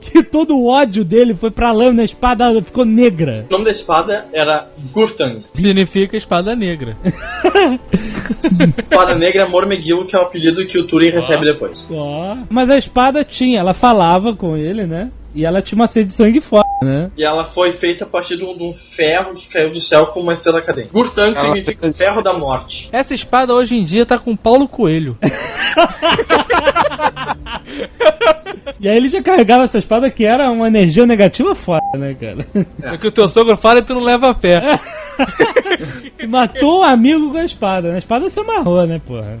que todo o ódio dele foi pra lâmina, a espada ficou negra. O nome da espada era Gurtang. Significa espada negra. Espada negra Mormegil, que é o apelido que o Turin recebe depois. Ó. Mas a espada tinha, ela falava com ele, né? E ela tinha uma sede de sangue foda, né? E ela foi feita a partir de um, de um ferro que caiu do céu com uma estrela cadente. Gurtang Ela- significa ferro da morte. Essa espada hoje em dia tá com Paulo Coelho. E aí ele já carregava essa espada que era uma energia negativa foda, né, cara? É o que o teu sogro fala e tu não leva a fé. E matou o amigo com a espada, né? A espada se amarrou, né, porra?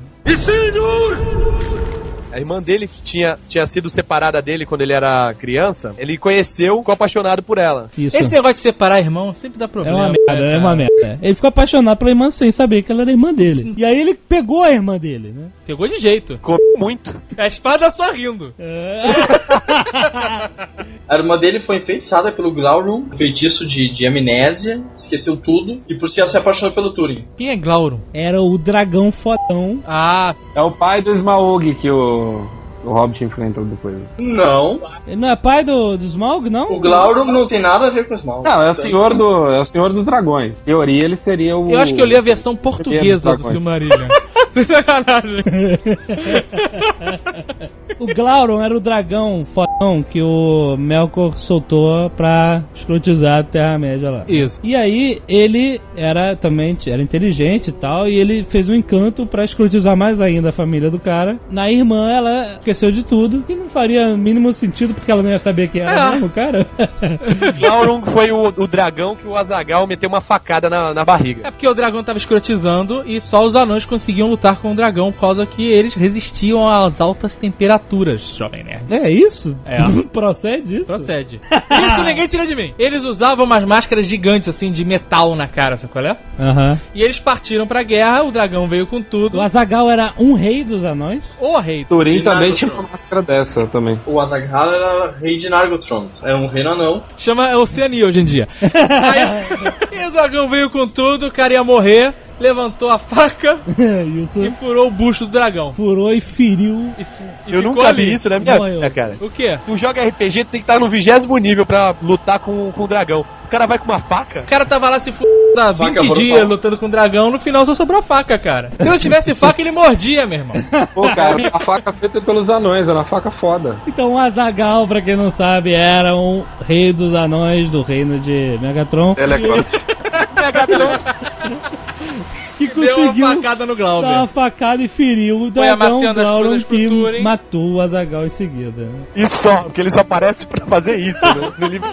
A irmã dele, que tinha, tinha sido separada dele quando ele era criança, ele conheceu, ficou apaixonado por ela. Isso. Esse negócio de separar irmão sempre dá É problema. uma merda, né, é uma merda. Ele ficou apaixonado pela irmã sem saber que ela era irmã dele. E aí ele pegou a irmã dele, né? Pegou de jeito. Comeu muito. A espada só rindo. É. A irmã dele foi enfeitiçada pelo Glaurung, feitiço de, de amnésia, esqueceu tudo, e por si ela se apaixonou pelo Turin. Quem é Glauron? Era o dragão fodão. Ah, É o pai do Smaug que o, mundo o Hobbit enfrenta depois. Não, Ele não é pai do, do Smaug, não? o Glaurung não tem nada a ver com o Smaug. Não, é o senhor do. É o senhor dos dragões. Em teoria ele seria o. eu acho que eu li a versão portuguesa do. Silmarillion. O Glauron era o dragão fodão que o Melkor soltou pra escrotizar a Terra-média lá. Isso. E aí, ele era também era inteligente e tal, e ele fez um encanto pra escrotizar mais ainda a família do cara. Na irmã, ela esqueceu de tudo, e não faria mínimo sentido, porque ela não ia saber quem era É. mesmo, o cara. Glaurung foi o, o dragão que o Azagal meteu uma facada na, na barriga. É porque o dragão tava escrotizando e só os anões conseguiam lutar com o dragão por causa que eles resistiam às altas temperaturas, jovem nerd. É isso? É. Procede isso? Procede. Isso ninguém tira de mim. Eles usavam umas máscaras gigantes, assim, de metal na cara, sabe qual é? Aham. E eles partiram pra guerra, o dragão veio com tudo. O Azagal era um rei dos anões? O rei. Turim também tinha uma máscara dessa também. O Azaghal era rei de Nargothrond. É um reino anão. Chama Oceania hoje em dia. Aí, e o dragão veio com tudo, o cara ia morrer, levantou a faca isso. e furou o bucho do dragão. Furou e feriu. E e Eu nunca ali. vi isso na minha Morreu. vida, cara. O quê? Tu joga RPG, tu tem que estar no vigésimo nível pra lutar com, com o dragão. O cara vai com uma faca? O cara tava lá se f*** há 20 Faca brutal. dias lutando com o dragão, no final só sobrou a faca, cara. Se não tivesse faca, ele mordia, meu irmão. Pô, cara, a faca feita pelos anões, era uma faca foda. Então, o Azagal, pra quem não sabe, era um rei dos anões do reino de Megatron. Telecross. Que Deu conseguiu uma facada no dar uma Glauber. facada e feriu o dragão pro que Turing. matou o Azagal em seguida. Isso só, porque ele só aparece pra fazer isso, né? No livro.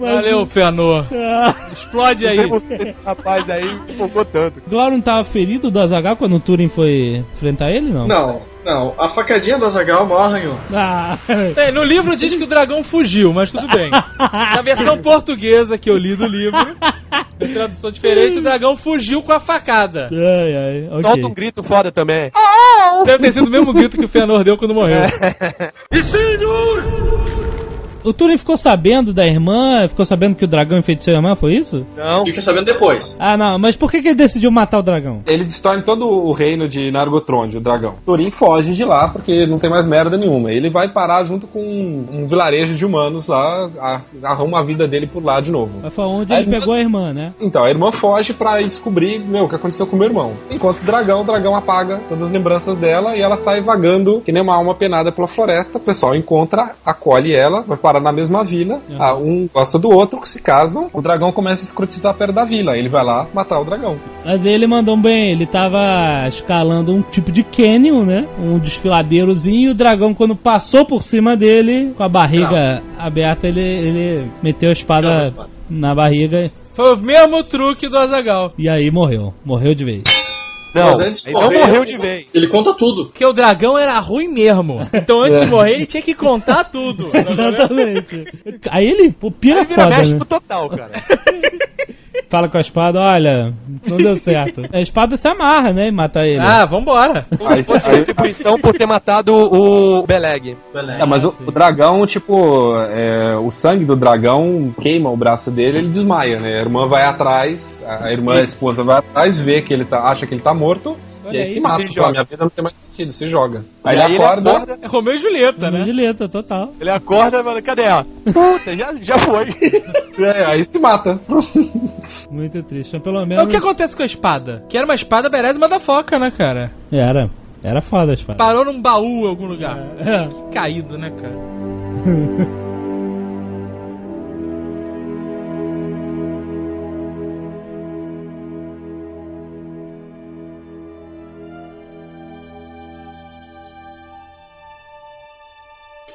Valeu, Fëanor. Ah, Explode aí. Rapaz aí empolgou tanto. Glauron tava ferido do Azagal quando o Turing foi enfrentar ele, não? Não, não. A facadinha do Azaghal mal arranhou. Ah, É, no livro diz que o dragão fugiu, mas tudo bem. Na versão portuguesa que eu li do livro, em tradução diferente, o dragão fugiu com a facada. ai, ai, ok. Solta um grito foda também. Deve ter sido o mesmo grito que o Fëanor deu quando morreu. O Turing ficou sabendo da irmã, ficou sabendo que o dragão enfeitiçou a irmã, foi isso? Não. Fica sabendo depois. Ah, não, mas por que, que ele decidiu matar o dragão? Ele destrói todo o reino de Nargothrond, o dragão. Turim foge de lá porque não tem mais merda nenhuma. Ele vai parar junto com um, um vilarejo de humanos lá, a- arruma a vida dele por lá de novo. Mas foi onde A ele irmã- pegou a irmã, né? Então, a irmã foge pra ir descobrir meu, o que aconteceu com o meu irmão. Enquanto o dragão, o dragão apaga todas as lembranças dela e ela sai vagando que nem uma alma penada pela floresta. O pessoal encontra, acolhe ela, vai parar na mesma vila. Ah, um gosta do outro, se casam. O dragão começa a escrotizar perto da vila. Ele vai lá matar o dragão. Mas ele mandou bem, ele tava escalando um tipo de canyon, né? Um desfiladeirozinho, e o dragão, quando passou por cima dele, com a barriga aberta, ele, ele meteu a espada Calma, espada. na barriga Foi o mesmo truque do Azagal. e aí morreu. Morreu de vez. Não, Mas antes de ele não morrer, morreu de vez. Ele conta tudo. Porque o dragão era ruim mesmo. Então antes de morrer, ele tinha que contar tudo. Exatamente. Aí ele, pô, pira Ele vira foda, né? México total, cara. Fala com a espada, olha, não deu certo. A espada se amarra, né? E mata ele. Ah, vambora. Como se fosse retribuição por ter matado o Beleg. Beleza. É, mas o, o dragão, tipo, é, o sangue do dragão queima o braço dele ele desmaia, né? A irmã vai atrás, a irmã, a esposa vai atrás, vê que ele tá, acha que ele tá morto, Olha e aí aí, se mata. se Fala, joga. minha vida não tem mais sentido, se joga. Aí, aí ele acorda, É Romeu e Julieta, né? Julieta, total. Ele acorda e fala, cadê ela? Puta, já, já foi. é, aí se mata. Muito triste. Mas pelo Mas menos. O que acontece com a espada? Que era uma espada berésima da foca, né, cara? Era. Era foda a espada. Parou num baú em algum lugar. É. Caído, né, cara?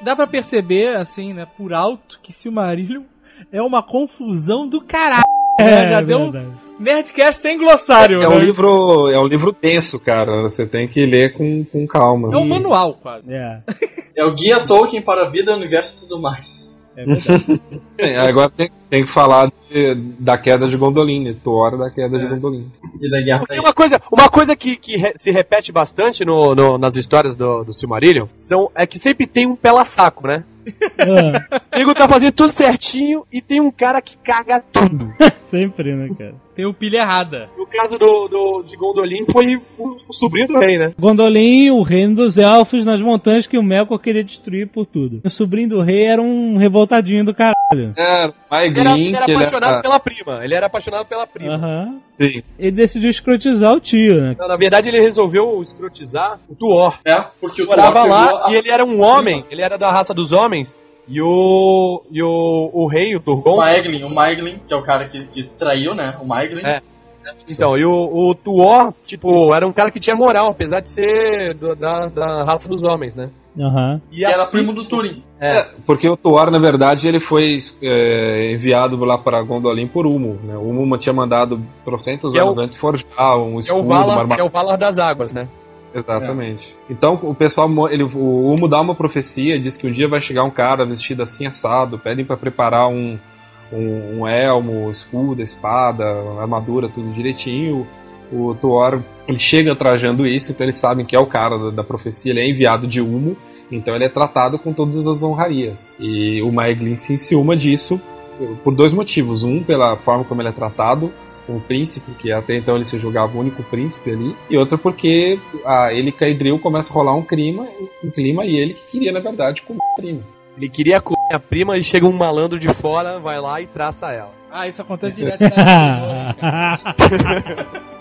Dá pra perceber, assim, né, por alto, que Silmarillion é uma confusão do caralho. Né? Já deu um. Nerdcast sem glossário. É né? um livro, é um livro denso, cara. Você tem que ler com, com calma. É um manual, quase. É. É o guia Tolkien para a vida, universo e tudo mais. É verdade. É, agora tem, tem que falar de- da queda de Gondolin, Thor da queda de É. Gondolin. E da guerra Tem uma coisa, uma coisa que, que re- se repete bastante no, no- nas histórias do, do Silmarillion são, é que sempre tem um pela saco, né? Ah, O nego tá fazendo tudo certinho e tem um cara que caga tudo. sempre, né, cara? Tem o pilha errada. No caso do, do, de Gondolin foi o, o sobrinho do rei, né? Gondolin, o reino dos elfos nas montanhas que o Melkor queria destruir por tudo. O sobrinho do rei era um revoltadinho do caralho. É, Ele era, ele era apaixonado era... pela prima. Ele era apaixonado pela prima. Aham. Sim. Ele decidiu escrotizar o tio, né? Não, na verdade, ele resolveu escrotizar o Tuor. É, porque o morava Thor lá pegou e ele era um homem, ele era da raça dos homens. E o. E o, o rei, o O Turgon. Maeglin, o Maeglin, que é o cara que, que traiu, né? O Maeglin. É. Então, e o, o Tuor, tipo, era um cara que tinha moral, apesar de ser do- da, da raça dos homens, né? Aham. E era primo do Turin. É. Porque o Tuor, na verdade, ele foi é, enviado lá para Gondolin por Humo. Né? O Humo tinha mandado trocentos Que é anos o- antes forjar um É escudo, o, uma Valar, armadura. é o Valar das Águas, né? Exatamente. Então o pessoal, ele, o Humo dá uma profecia, diz que um dia vai chegar um cara vestido assim assado, pedem para preparar um, um, um elmo, escudo, espada, armadura, tudo direitinho. O Tuor ele chega trajando isso, então eles sabem que é o cara da, da profecia, ele é enviado de Humo, então ele é tratado com todas as honrarias. E o Maeglin se enciuma disso por dois motivos. Um, pela forma como ele é tratado, com o príncipe, que até então ele se julgava o único príncipe ali, e outra porque a, ele e Caedril começa a rolar um clima, um clima e ele que queria, na verdade, comer a prima. Ele queria comer a prima e chega um malandro de fora, vai lá e traça ela. Ah, isso acontece direto.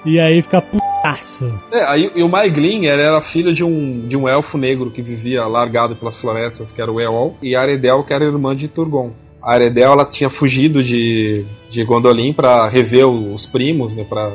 e aí fica putaço. É, aí, e o Maeglin ele era filho de um, de um elfo negro que vivia largado pelas florestas, que era o Eol, e a Aredel, que era irmã de Turgon. A Aredel ela tinha fugido de, de Gondolin para rever os primos, né, para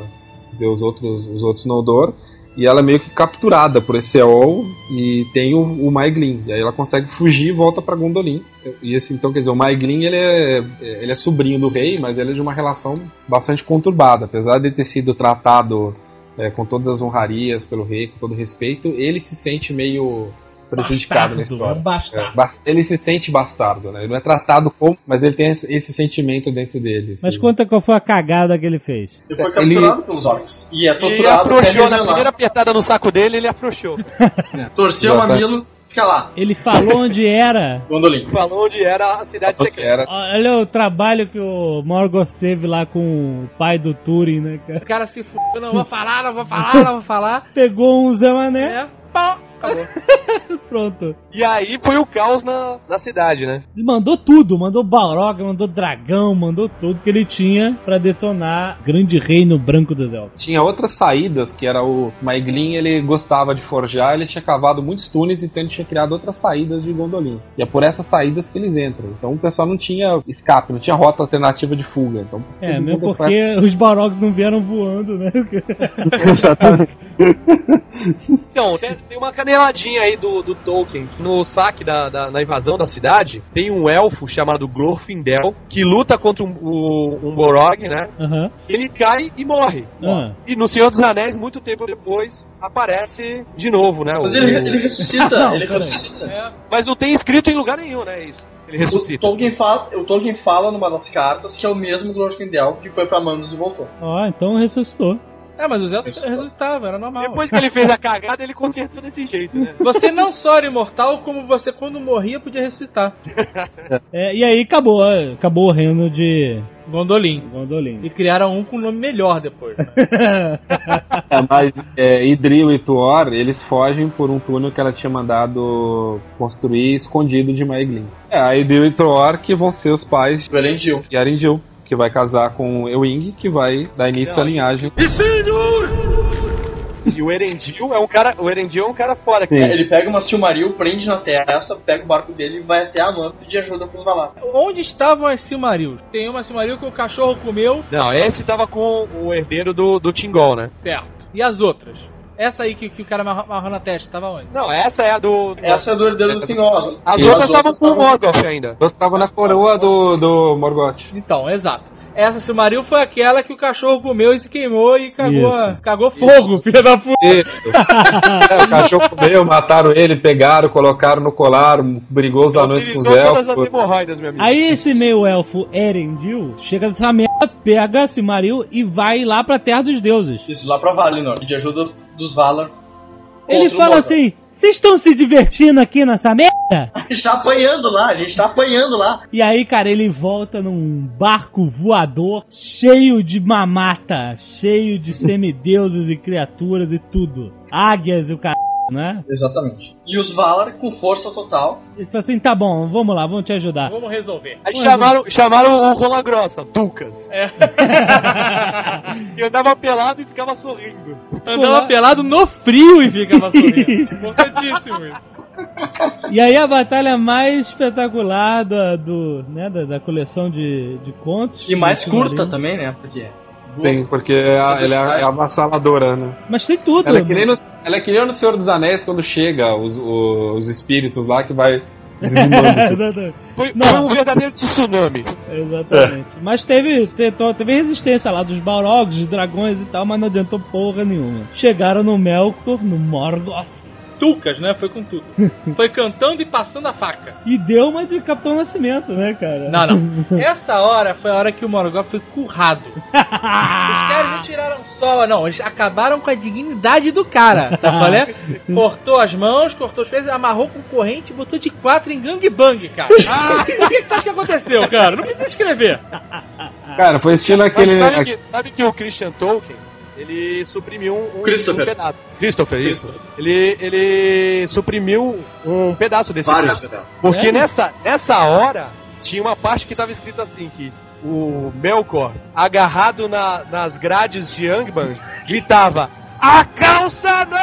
ver os outros, os outros Noldor, e ela é meio que capturada por esse Eol e tem o, o Maeglin. E aí ela consegue fugir e volta para Gondolin. E assim, então quer dizer, o Maeglin ele é, ele é sobrinho do rei, mas ele é de uma relação bastante conturbada, apesar de ter sido tratado é, com todas as honrarias pelo rei, com todo respeito, ele se sente meio prejudicado Bastardo, na história. é um bastardo. É, ele se sente bastardo, né? Ele não é tratado como, mas ele tem esse, esse sentimento dentro dele. assim. Mas conta qual foi a cagada que ele fez. Ele foi Ele- capturado pelos orcs. E é E torturado. afrouxou, até na primeira apertada no saco dele, ele afrouxou. Torceu o mamilo, fica lá. Ele falou onde era. Gondolin. Falou onde era a cidade secreta. era Olha o trabalho que o Morgoth teve lá com o pai do Turing, né, cara? O cara se fudeu, não vou falar, não vou falar, não vou falar. Pegou um Zé Mané, É, pau, acabou. pronto. E aí foi o caos na, na cidade, né? Ele mandou tudo, mandou Balrog, mandou dragão, mandou tudo que ele tinha pra detonar Grande Reino Branco dos Elfos. tinha outras saídas, que era o Maeglin, ele gostava de forjar, ele tinha cavado muitos túneis, então ele tinha criado outras saídas de Gondolin. E é por essas saídas que eles entram. Então o pessoal não tinha escape, não tinha rota alternativa de fuga. Então, É, todo mesmo porque os Balrogs não vieram voando, né? Então, tem, tem uma caneladinha aí do, do Tolkien. No saque da, da- na invasão da cidade, tem um elfo chamado Glorfindel que luta contra um, o- um Borog, né? Aham. Ele cai e morre. Ah. E no Senhor dos Anéis, muito tempo depois, aparece de novo, né? Mas o- ele, ele ressuscita, Não, ele peraí. ressuscita. Mas não tem escrito em lugar nenhum, né? Isso. Ele O ressuscita. Tolkien, fala, o Tolkien fala numa das cartas que é o mesmo Glorfindel que foi pra Mandos e voltou. Ó, então ressuscitou. É, mas os elfos ressuscitavam, era normal. Depois que ele fez a cagada, ele consertou desse jeito, né? Você não só era imortal, como você, quando morria, podia ressuscitar. É, e aí acabou, é, acabou o reino de Gondolin. Gondolin. E criaram um com nome melhor depois. né? É, mas é, Idril e Tuor, eles fogem por um túnel que ela tinha mandado construir escondido de Maeglin. É, a Idril e Tuor que vão ser os pais Elendil. de Arendil, que vai casar com Ewing, que vai dar início à linhagem. E o Erendil é um cara. O Erendil é um cara fora. É, ele pega uma Silmaril, prende na testa, pega o barco dele e vai até a Amanda pedir ajuda pros Valar. Onde estavam as Silmarils? Tem uma Silmaril que o cachorro comeu, Não, esse tava com o herdeiro do, do Tingol, né? certo. E as outras? Essa aí que, que o cara amarrou na testa, tava onde? Não, essa é a do. Essa é do herdeiro do Tingol. As outras estavam com o Morgoth ainda. Eu estava na coroa do, do Morgoth. Então, exato. Essa Silmaril foi aquela que o cachorro comeu e se queimou e cagou, Isso. cagou fogo, filha da puta. É, o cachorro comeu, mataram ele, pegaram, colocaram no colar, brigou os anões com os elfos. Aí esse meio elfo Erendil chega dessa merda, pega Silmaril e vai lá pra Terra dos Deuses. Isso, lá pra Valinor, pedir ajuda dos Valar. Ele fala Mordor. assim: Vocês estão se divertindo aqui nessa merda? A gente tá apanhando lá, a gente tá apanhando lá. E aí, cara, ele volta num barco voador cheio de mamata, cheio de semideuses e criaturas e tudo. Águias e o cara, né? Exatamente. E os Valar com força total. Ele fala assim: tá bom, vamos lá, vamos te ajudar. Vamos resolver. Aí chamaram, chamaram o Rola Grossa, Ducas. É. E andava pelado e ficava sorrindo. Andava pelado no frio e ficava sorrindo. Importantíssimo isso. E aí a batalha mais espetacular da, do, né, da, da coleção de, de contos. E mais curta também, né? Porque. Sim, porque a- ela é, é avassaladora, né? Mas tem tudo. Ela é, que nem no, ela é que nem no Senhor dos Anéis quando chega os, os espíritos lá que vai. Foi, Não. foi um verdadeiro tsunami. Exatamente. Mas teve, teve, teve resistência lá dos Balrogs, dos dragões e tal, mas não adiantou porra nenhuma. Chegaram no Melkor, no Morgoth, Tucas, né? Foi com tudo. Foi cantando e passando a faca. e deu uma de Capitão Nascimento, né, cara? Não, não. Essa hora foi a hora que o Morgoth foi currado. Os caras não tiraram só, não. Eles acabaram com a dignidade do cara. Sabe qual é? Cortou as mãos, cortou os pés, amarrou com corrente e botou de quatro em gangbang, cara. O que, que você acha que aconteceu, cara? Não precisa escrever. Cara, foi estilo Mas aquele. sabe que, sabe que o Christian Tolkien, ele suprimiu um, Christopher. um pedaço. Christopher, isso. Ele, ele suprimiu um pedaço desse Vários pedaços. Porque É? nessa, nessa hora tinha uma parte que estava escrito assim, que o Melkor, agarrado na- nas grades de Angband, gritava A calça não!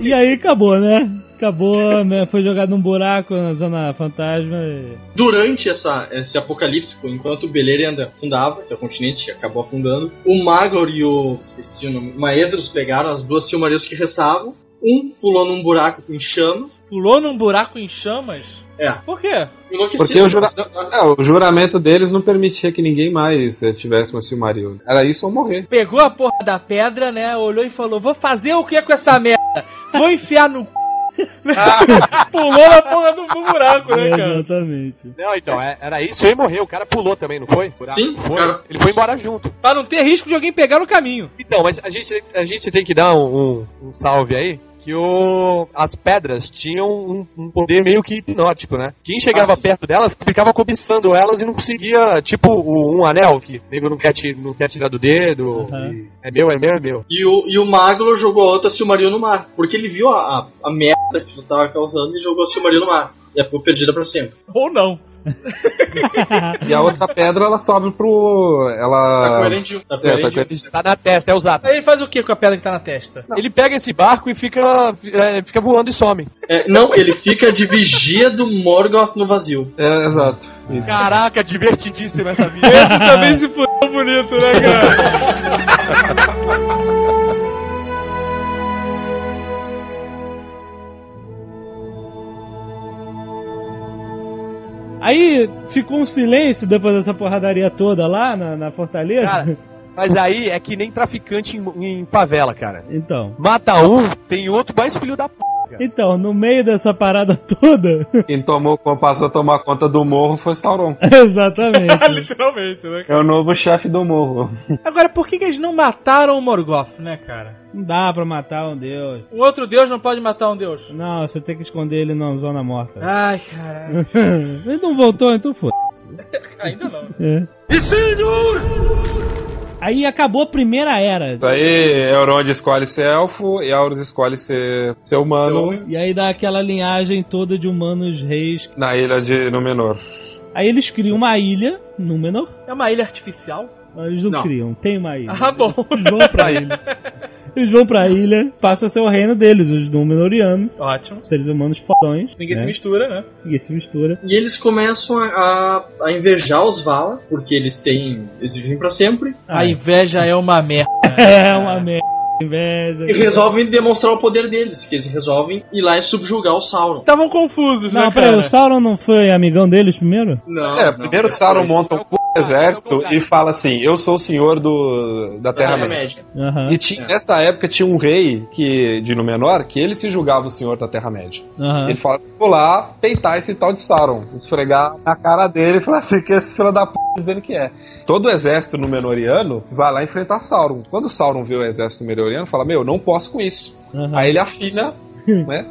E aí acabou, né? Acabou, né? Foi jogado num buraco na Zona Fantasma. E... Durante essa, esse apocalíptico, enquanto o Beleriand ainda afundava, que é o continente que acabou afundando, o Magor e o. esqueci o nome. Maedros pegaram as duas Silmarils que restavam. Um pulou num buraco com chamas. Pulou num buraco em chamas? É. Por quê? Porque o, jura... É, o juramento deles não permitia que ninguém mais eh, tivesse uma Silmaril. Era isso ou morrer. Pegou a porra da pedra, né? Olhou e falou: Vou fazer o que com essa merda? Vou enfiar no. c***." Pulou na porra do, buraco, né, cara? Exatamente. Não, então, é- era isso e morreu. O cara pulou também, não foi? Sim, Foi. cara. Ele foi embora junto. Pra não ter risco de alguém pegar no caminho. Então, mas a gente, a gente tem que dar um, um- um salve aí. Que o, as pedras tinham um, um poder meio que hipnótico, né? Quem chegava Ah, perto delas ficava cobiçando elas e não conseguia, tipo, o, um anel que o nego não quer, ti- não quer tirar do dedo. E é meu, é meu, é meu. E o, e o Maglor jogou a outra Silmaril no mar. Porque ele viu a, a, a merda que ele tava causando e jogou a Silmaril no mar. E ela ficou perdida pra sempre. Ou não. E a outra pedra, ela sobe pro. Tá com Ela. Tá É, tá Elendil. com- Tá na testa, é o zap. Aí ele faz o que com a pedra que tá na testa? Ele pega esse barco e fica, é, fica voando e some. É, não, ele fica de vigia do Morgoth no vazio. É, exato. Isso. Caraca, divertidíssimo essa vida. Esse também se fudeu bonito, né, cara? Aí ficou um silêncio depois dessa porradaria toda lá na, na fortaleza. Cara, Mas aí é que nem traficante em, em favela, cara. Então. Mata um, tem outro mais filho da p. Então, no meio dessa parada toda. Quem tomou, passou a tomar conta do morro foi Sauron. Exatamente. Literalmente, né? É o novo chefe do morro. Agora, por que, que eles não mataram o Morgoth, né, cara? Não dá pra matar um deus. Um outro deus não pode matar um deus. Não, você tem que esconder ele na zona morta. Ai, caralho. ele não voltou, então foda. Ainda não. É. Aí acabou a primeira era. Isso aí, Elrond escolhe ser elfo e Aurus escolhe ser, ser humano E aí dá aquela linhagem toda de humanos reis. na ilha de Númenor. Aí eles criam uma ilha, Númenor. É uma ilha artificial? Mas eles não, Não. criam, tem uma ilha. Ah, bom. Eles vão pra ilha. Eles vão pra ilha, passa a ser o reino deles, os Númenorianos. Ótimo. Seres humanos fodões. Ninguém né? se mistura, né? Ninguém se mistura. E eles começam a, a, invejar os Valar, porque eles têm. Eles vivem pra sempre. A inveja é uma merda. É uma merda. Inveja. E resolvem demonstrar o poder deles, que eles resolvem ir lá e subjugar o Sauron. Estavam confusos, Não, né, peraí, cara? o Sauron não foi amigão deles primeiro? Não, É, não. primeiro Sauron monta um cu exército e fala assim: Eu sou o senhor do, da Terra-média. Aham. E tinha, nessa época tinha um rei que, de Númenor que ele se julgava o senhor da Terra-média. Aham. Ele fala: Vou lá peitar esse tal de Sauron, esfregar na cara dele e falar assim: Que esse filho da p dizendo que é. Todo o exército Númenoriano vai lá enfrentar Sauron. Quando Sauron vê o exército Númenoriano, fala: Meu, não posso com isso. Aham. Aí ele afina, né?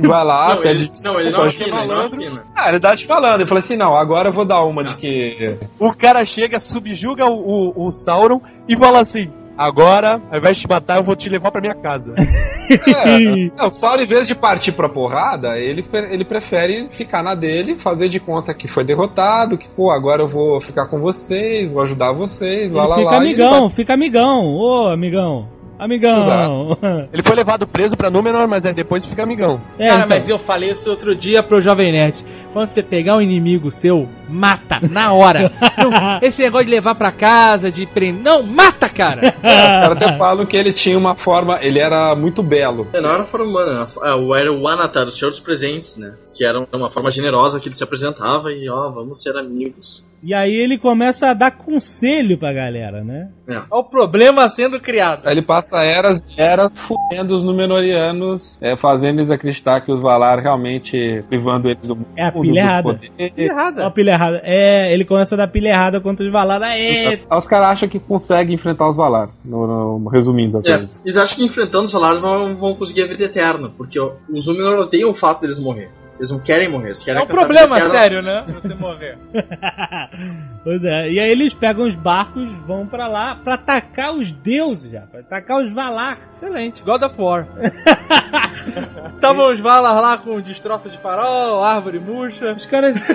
Vai lá, Não, pede ele, não, ele não desculpa, afina, ele não malandro. afina. Ah, ele tá te falando. Eu falei assim: não, agora eu vou dar uma de que. O cara chega, subjuga o, o, o Sauron e fala assim: Agora, ao invés de te matar, eu vou te levar pra minha casa. É, não, o Sauron, em vez de partir pra porrada, ele, ele prefere ficar na dele, fazer de conta que foi derrotado, que, pô, agora eu vou ficar com vocês, vou ajudar vocês, lá, Ele lá, fica lá. ele amigão, fica amigão. Ô, amigão. Amigão. Ele foi levado preso pra Númenor, mas aí depois fica amigão. É, Cara, então. mas eu falei isso outro dia pro Jovem Nerd. Quando você pegar um inimigo seu, mata, na hora. Não, esse negócio de levar pra casa, de prender. Não, mata, cara! vai- Os caras até falam que ele tinha uma forma, ele era muito belo. É, não era forma humana, era- é, o- era o Anatar, o Senhor dos Presentes, né? Que era uma forma generosa que ele se apresentava e, ó, vamos ser amigos. E aí ele começa a dar conselho pra galera, né? É. Olha o problema sendo criado. Aí ele passa eras e eras fudendo os Númenóreanos, é, fazendo eles acreditar que os Valar realmente privando eles do mundo, É a Errada. a pilha errada. É, ele começa a dar pilha errada contra os Valar. Aê! Aí os caras acham que conseguem enfrentar os Valar, no, no- resumindo a É, coisa. eles acham que enfrentando os Valares vão, vão conseguir a vida eterna, porque ó, os Númenor odeiam o fato deles morrer. Eles não querem morrer, eles querem É um problema sério, né? Você morrer. pois é. E aí eles pegam os barcos, vão pra lá pra atacar os deuses, já. Pra atacar os Valar. Excelente, God of War. Estavam os Valar lá com destroço de farol, árvore murcha. Os caras.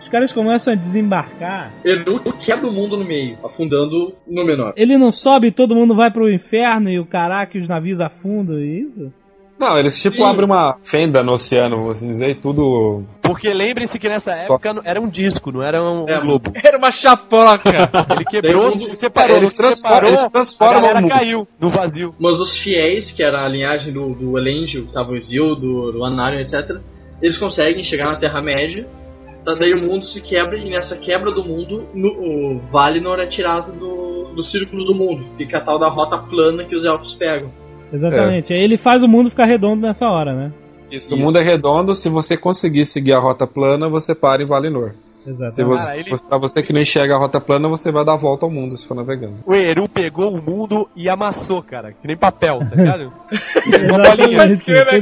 Os caras começam a desembarcar. Eru quebra o mundo no meio, afundando Númenor. Ele não sobe e todo mundo vai pro inferno e o caraca, os navios afundam, é isso? Não, eles tipo Sim. abrem uma fenda no oceano, vou assim dizer, e tudo. Porque lembre-se que nessa época não- era um disco, não era um, um É. globo. Era uma chapoca. Ele quebrou, se mundo- separou, eles separou, eles transformam a caiu no vazio. Mas os fiéis, que era a linhagem do, do Elendil, que tava o Isildur, o Anarion, etc., eles conseguem chegar na Terra-média, tá, daí o mundo se quebra, e nessa quebra do mundo, no, o Valinor é tirado do, dos círculos do mundo. Fica a tal da rota plana que os elfos pegam. Exatamente. Aí ele faz o mundo ficar redondo nessa hora, né? Isso, o mundo é redondo, se você conseguir seguir a rota plana, você para em Valinor. Se Exatamente. você, Cara, ele- Pra você que não enxerga a rota plana, você vai dar a volta ao mundo se for navegando. O Eru pegou o mundo e amassou, cara. Que nem papel, tá ligado? Uma bolinha.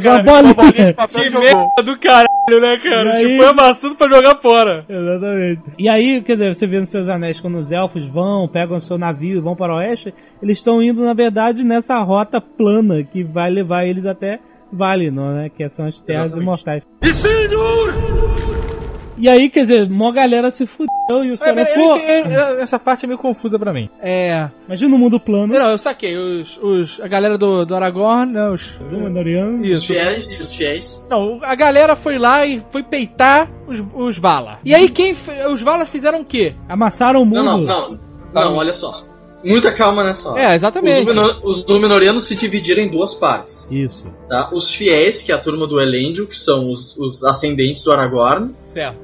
Cara? uma Uma bolinha de papel e Que jogou. merda do caralho, né, cara? E aí- Tipo, amassando pra jogar fora. Exatamente. E aí, quer dizer, você vê nos seus anéis, quando os elfos vão, pegam o seu navio e vão para o oeste, eles estão indo, na verdade, nessa rota plana que vai levar eles até Valinor, né? Que são as terras Exatamente. imortais. E aí, quer dizer, uma galera se fudeu e o É, pô, é- é- essa parte é meio confusa pra mim. É. imagina o mundo plano. Não, eu saquei. Os, os, a galera do, do Aragorn, né, os. do Mandaloriano. Os Isso. fiéis, os fiéis. Não, a galera foi lá e foi peitar os, os Valar. E aí, quem. Os Valar fizeram o quê? Amassaram o mundo. Não, não, não. Não, olha só. Muita calma nessa hora. É, Os, exatamente. Númenor, os Númenóreanos se dividiram em duas partes. Isso. Tá? Os fiéis, que é a turma do Elendil, que são os, os ascendentes do Aragorn. Certo.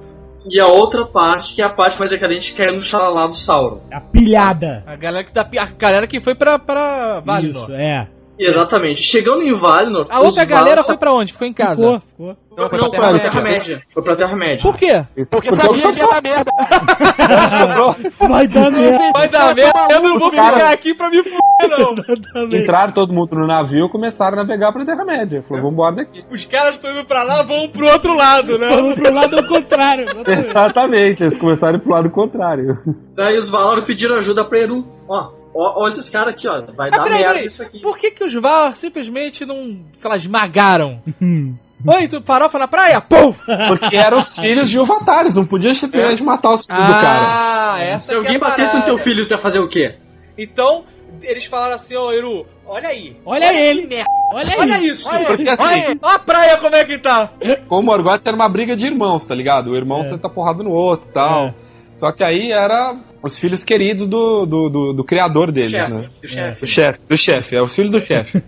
E a outra parte, que é a parte mais decadente, que é no xalalá do Sauron. A pilhada. A galera que, da, a galera que foi pra, pra Valinor. Isso, é. Exatamente. Chegando em Valinor... A outra galera foi pra onde? Ficou em casa. Ficou, ficou. Não, foi pra pra Terra-média. Terra-média. Foi pra Terra-média. Por quê? Porque sabia que ia dar merda. Vai dar merda. Vai dar merda, eu não vou cara. ficar aqui pra me fuder, não. Exatamente. Entraram todo mundo no navio e começaram a navegar pra Terra-média. Falou, vambora daqui. Os caras estão indo pra lá, vão pro outro lado, né? Vamos pro lado ao contrário. exatamente. Exatamente, eles começaram pro lado contrário. Daí os Valar pediram ajuda pra Eru. Ó, ó olha esse cara aqui, ó. Vai Ah, dar peraí, merda peraí. isso aqui. Por que, que os Valar simplesmente não, sei lá, esmagaram? Oi, tu farofa na praia? Puf! Porque eram os filhos de Ilvatares, não podia simplesmente matar os filhos do cara. Ah, essa Se é alguém batesse no teu filho, tu ia fazer o quê? Então, eles falaram assim, ô Eru, olha aí. Olha ele. que merda. Olha. Olha isso. Porque assim, Olha a praia como é que tá. como o Morgoth era uma briga de irmãos, tá ligado? O irmão É. senta porrada no outro e tal. É. Só que aí era os filhos queridos do, do, do, do criador deles, Chefe. né? O chefe. Do chefe, do chefe, é os filhos do chefe.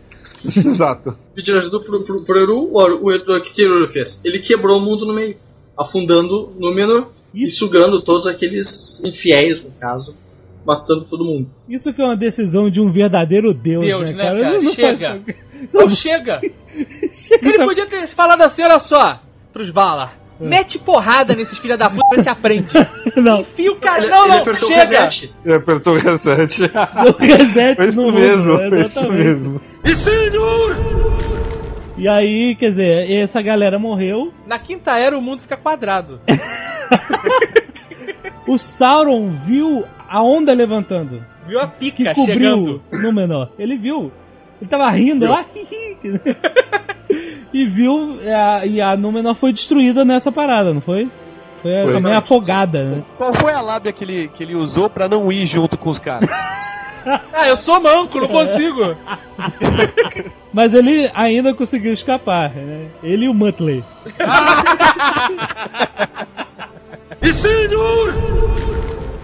Exato. Pediram ajuda pro, pro, pro Eru. O, o, que que o Eru fez? Ele quebrou o mundo no meio. Afundando Númenor e sugando todos aqueles infiéis, no caso, matando todo mundo. Isso que é uma decisão de um verdadeiro Deus, Deus, né, né, cara? cara? Não- não Chega. faz- Não, chega! Chega Ele podia ter falado assim, olha só, pros Valar. Mete porrada nesses filha da puta pra se aprende. Não, Enfia o cara. Ele, não, ele não, apertou o chega! reset. Ele apertou o reset. deu reset Foi isso mesmo, foi isso mesmo. E aí, quer dizer, essa galera morreu. Na quinta era o mundo fica quadrado. O Sauron viu a onda levantando. Viu a Que pica cobriu chegando. no menor. Ele viu. Ele tava rindo lá. E viu. e A, e a Númenor foi destruída nessa parada, não foi? Foi, Foi. também afogada, né? Qual foi a lábia que ele, que ele usou pra não ir junto com os caras? Ah, eu sou manco, não consigo. Mas ele ainda conseguiu escapar, né? Ele e o Muttley.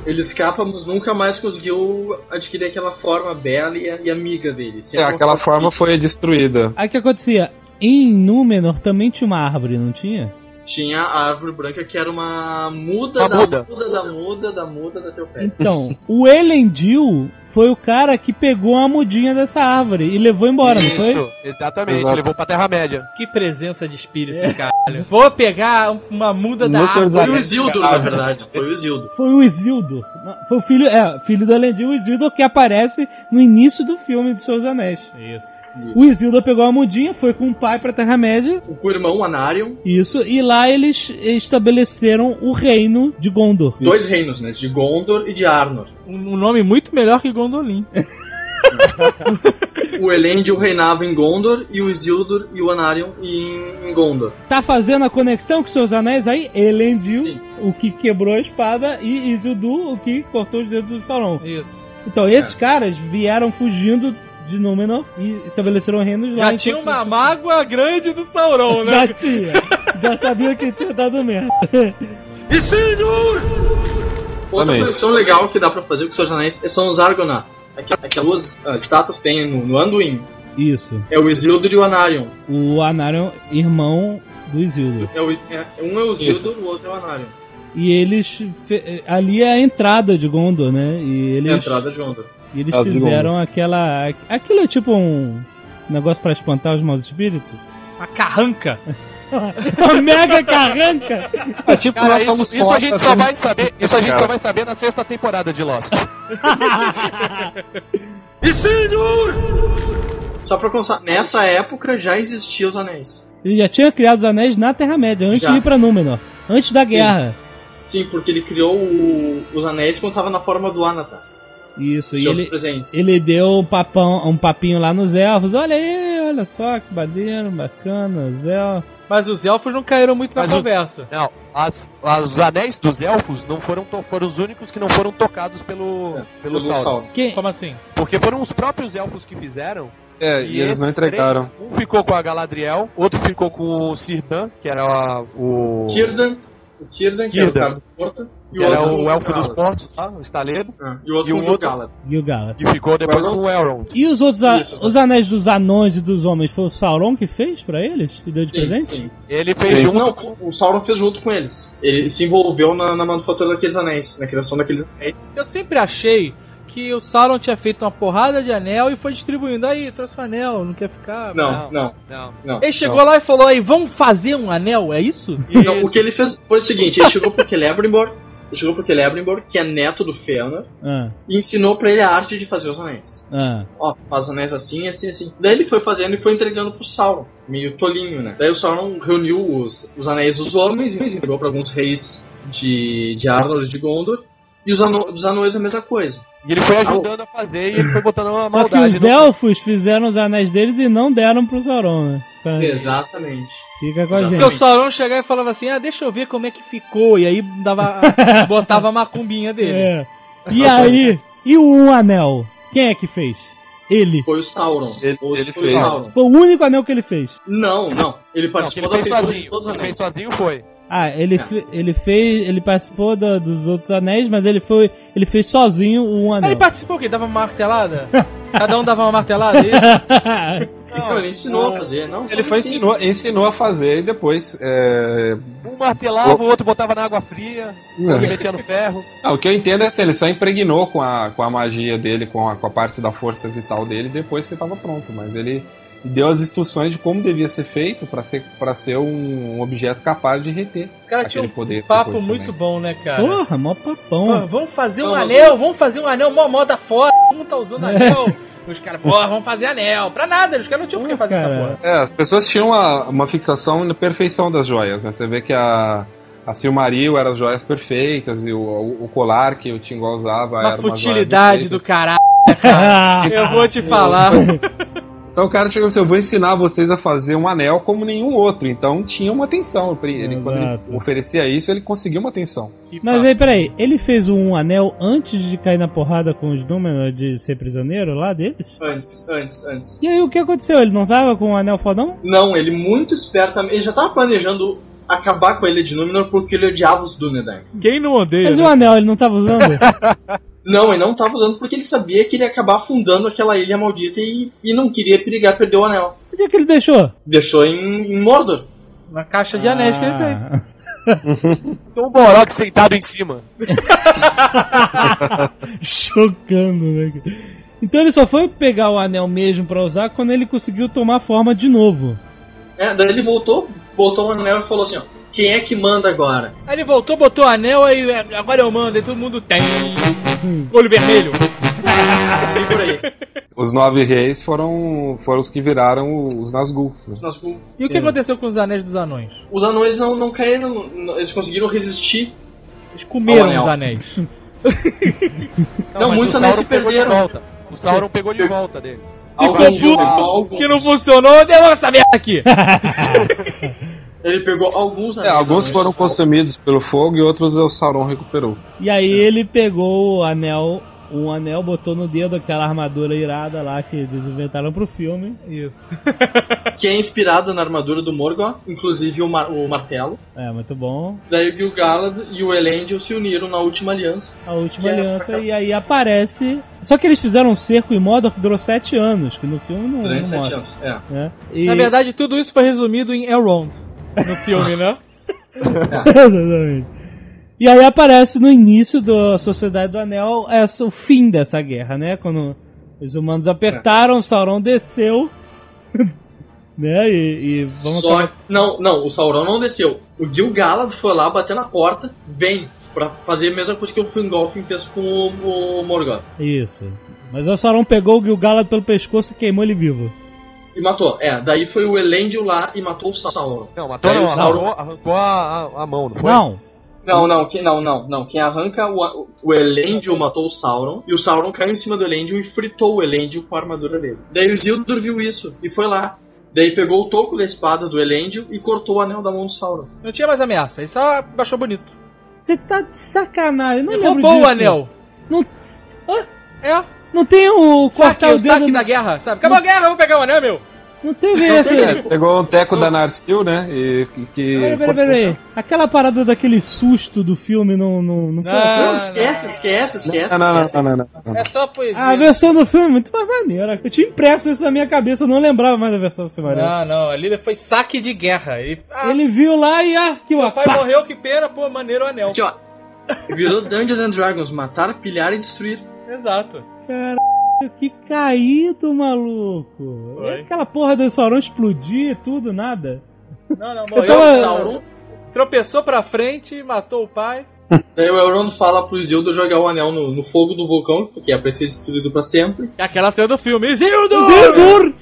Ele escapa, mas nunca mais conseguiu adquirir aquela forma bela e, e amiga dele. É, Sempre aquela forma foi destruída. Aí o que acontecia? Em Númenor também tinha uma árvore, não tinha? Tinha a árvore branca que era uma muda Uma da muda. muda da muda da muda da teu pé. Então, o Elendil foi o cara que pegou a mudinha dessa árvore e levou embora, não foi? Isso, exatamente, Exato. levou pra Terra-média. Que presença de espírito, caralho. Vou pegar uma muda da No Senhor dos Foi o. Isildur, na verdade. Foi o Isildur. Foi o Isildur. Não, Foi o filho, é, filho do Elendil, o Isildur, que aparece no início do filme dos Seus Anéis. Isso. O Isildur pegou a mudinha, foi com o pai pra Terra-média, O irmão Anarion. isso, e lá eles estabeleceram o reino de Gondor. Dois reinos, né? De Gondor e de Arnor. Um, um nome muito melhor que Gondolin. O Elendil reinava em Gondor e o Isildur e o Anarion em, Gondor. Tá fazendo a conexão com Seus Anéis aí? Elendil, Sim. o que quebrou a espada, e Isildur, o que cortou os dedos do Sauron. Isso. Então, esses caras vieram fugindo de Númenor e estabeleceram reinos lá. Já tinha uma mágoa grande do Sauron, né? Já tinha. Já sabia que tinha dado merda. Outra Também. conexão legal que dá pra fazer com os seus anéis são os Argonath. Aquelas duas ah, estátuas que tem no, no Anduin. Isso. É o Isildur e o Anarion. O Anarion, irmão do Isildur. É o, é, um é o Isildur, o outro é o Anarion. E eles. fe- Ali é a entrada de Gondor, né? E É a eles, entrada de Gondor. E eles fizeram aquela. Aquilo é tipo um negócio pra espantar os maus espíritos? Uma carranca. Uma mega carranca! É tipo, Cara, nós isso, a gente fodas, só vai saber, isso a gente Cara. só vai saber na sexta temporada de Lost. Só pra constar, nessa época já existiam os anéis. Ele já tinha criado os anéis na Terra-média, antes Já. de ir pra Númenor. Antes da guerra. Sim, porque ele criou o- os anéis quando tava na forma do Anatar. Isso, e ele, presentes. ele deu um, papão, um papinho lá nos elfos. Olha aí, olha só que maneiro, bacana, os elfos. Mas os elfos não caíram muito na Mas os- conversa. Não, as, as- os anéis dos elfos não foram, to- foram os únicos que não foram tocados pelo, pelo Pelo Sauron. Sauron. Quem, Como assim? Porque foram os próprios elfos que fizeram. É, e eles não entregaram. três, um ficou com a Galadriel, outro ficou com o Cirdan, que era a- o. Círdan, o Círdan, que era o cara do Porto, e que era outro o elfo dos portos, tá? O estaleiro. Ah, E o outro E o o outro- Galad. Gil-galad. Que ficou depois com o Elrond. E os outros, a- Isso, os anéis dos anões e dos homens, foi o Sauron que fez pra eles? E deu de Sim, presente? sim. Ele fez Sim. junto Não, o Sauron fez junto com eles. Ele se envolveu na, na manufatura daqueles anéis, na criação daqueles anéis. Eu sempre achei que o Sauron tinha feito uma porrada de anel e foi distribuindo. Aí, trouxe um anel, não quer ficar. Não, não, Não. não. Ele chegou lá e falou aí, vamos fazer um anel, é isso? Não, o que ele fez foi o seguinte, ele chegou pro Celebrimbor, ele chegou pro Celebrimbor, que é neto do Fëanor, Ah, e ensinou pra ele a arte de fazer os anéis. ah. Ó, faz anéis assim, assim, assim. Daí ele foi fazendo e foi entregando pro Sauron, meio tolinho, né? Daí o Sauron reuniu os, os anéis dos homens e entregou pra alguns reis de, de Arnor e de Gondor, e os, ano, os anões a mesma coisa. E ele foi ajudando a fazer e ele foi botando uma Só que os no- elfos fizeram os anéis deles e não deram pro Sauron, né? Pra- Exatamente. Fica com a Exatamente. Porque o gente. Sauron chegava e falava assim, ah, deixa eu ver como é que ficou. E aí dava, botava a macumbinha dele. É. E aí, e o um anel? Quem é que fez? Ele. Foi o Sauron. Ele- ele foi fez. o Sauron. Foi o único anel que ele fez. Não, não. Ele Não, participou ele da fez sozinho. todos os Ele fez anéis. sozinho foi. Ah, ele, fe- ele fez. Ele participou da- dos outros anéis, mas ele foi. Ele fez sozinho o um anel. ele participou o quê? Dava uma martelada? Cada um dava uma martelada, é isso? Não, ele ensinou a fazer, não? Ele foi ensinou, ensinou a fazer e depois. É... Um martelava, o outro botava na água fria, o outro metia no ferro. Ah, o que eu entendo é assim, ele só impregnou com a, com a magia dele, com a, com a parte da força vital dele depois que estava pronto, mas ele deu as instruções de como devia ser feito para ser, pra ser um objeto capaz de reter O cara tinha aquele um poder. papo muito também. bom, né, cara? Porra, mó Pô, papão. vamos fazer um Vamos. anel, vamos fazer um anel mó moda foda. Todo mundo tá usando anel. Os caras, porra, vamos fazer anel. Pra nada, os caras não tinham por que fazer essa cara. porra. É, as pessoas tinham uma, uma fixação na perfeição das joias, né? Você vê que a, a Silmaril eram as joias perfeitas e o, o, o colar que o Tingol usava Uma era uma joia futilidade do caralho. Eu vou te falar. Então o cara chegou assim, eu vou ensinar vocês a fazer um anel como nenhum outro. Então tinha uma atenção. Ele, quando ele oferecia isso, ele conseguiu uma atenção. Mas aí, peraí, ele fez um anel antes de cair na porrada com os Númenor de ser prisioneiro lá deles? Antes, antes, antes. E aí o que aconteceu? Ele não tava com o anel fodão? Não, ele muito espertamente. Ele já tava planejando acabar com a ilha de Númenor porque ele odiava os Dúnedain. Quem não odeia? Mas né? o anel ele não tava usando? Não, ele não tava usando porque ele sabia que ele ia acabar afundando aquela ilha maldita e, e não queria perigar perder o anel. Onde é que ele deixou? Deixou em, em Mordor. Na caixa de anéis que ele tem. Tem um Borok sentado em cima. Chocando, né? Então ele só foi pegar o anel mesmo pra usar quando ele conseguiu tomar forma de novo. É, daí ele voltou, botou o anel e falou assim, ó. Quem é que manda agora? Aí ele voltou, botou o anel, aí é, agora eu mando, aí todo mundo tem. Olho vermelho. Bem por aí. Os nove reis foram, foram os que viraram os Nazgûl. né? Nós- E o que aconteceu com os anéis dos anões? os anões não, não caíram, não- eles conseguiram resistir. Eles comeram os anéis. Não, mas muitos o anéis se pegou de perderam. volta. O Sauron pegou de volta dele. Ficou puto que não funcionou, devolve essa merda aqui. Ele pegou alguns É, anéis. alguns anões. foram consumidos pelo fogo e outros o Sauron recuperou. E aí ele pegou o anel, um anel, botou no dedo aquela armadura irada lá que eles inventaram pro filme. Isso. Que é inspirada na armadura do Morgoth, inclusive o, mar- o martelo. É, muito bom. Daí o Gil-galad e o Elendil se uniram na última aliança. A última é- aliança e aí aparece. Só que eles fizeram um cerco em Mordor que durou sete anos, que no filme não, Durante não sete mostra. anos. É. né? E... Na verdade, tudo isso foi resumido em Elrond. No filme, né? Exatamente. E aí aparece no início da Sociedade do Anel essa, o fim dessa guerra, né? Quando os humanos apertaram, Sauron desceu. né? E, e vamos Só acabar- não, não, o Sauron não desceu. O Gil-galad foi lá bater na porta, vem pra fazer a mesma coisa que o Fingolfin fez com o, o Morgoth. Isso. Mas o Sauron pegou o Gil-galad pelo pescoço e queimou ele vivo. E matou. É, daí foi o Elendil lá e matou o Sauron. Não, matou Daí não, o Sauron- arrancou, arrancou a, a, a mão, não foi? Não. Não, não, quem, não, não, não. Quem arranca o, o Elendil matou o Sauron e o Sauron caiu em cima do Elendil e fritou o Elendil com a armadura dele. Daí o Isildur viu isso e foi lá. Daí pegou o toco da espada do Elendil e cortou o anel da mão do Sauron. Não tinha mais ameaça, ele só baixou bonito. Você tá de sacanagem, não Ele lembro roubou o disso. anel. Não, É, Não tem o saque, cortar o o dedo. saque da guerra, sabe? Acabou a guerra, vamos pegar o anel, meu. Não teve esse. É, pegou um teco da Narsil, né? E que. Peraí, peraí, peraí. Aquela parada daquele susto do filme não, não, não foi. Ah, não, esquece, esquece, esquece, Não, não, não, esquece. não, não, não. É só poesia. A versão do filme é muito mais maneira. Eu tinha impresso isso na minha cabeça, eu não lembrava mais da versão do Silmarillion. Não, não, ali foi saque de guerra. Ele, ah, Ele viu lá e ah, que meu pai pá. morreu, que pena, pô, maneiro o anel. Aqui, ó. Virou Dungeons and Dragons, matar, pilhar e destruir. Exato. Caralho, que caído, maluco. Foi. É aquela porra do Sauron explodir e tudo, nada. Não, não, Eu morreu. tava- O Sauron. Tropeçou pra frente, matou o pai. Daí o Elrond fala pro Isildur jogar o anel no, no fogo do vulcão, porque é pra ser destruído pra sempre. É aquela cena do filme. Isildur! Isildur!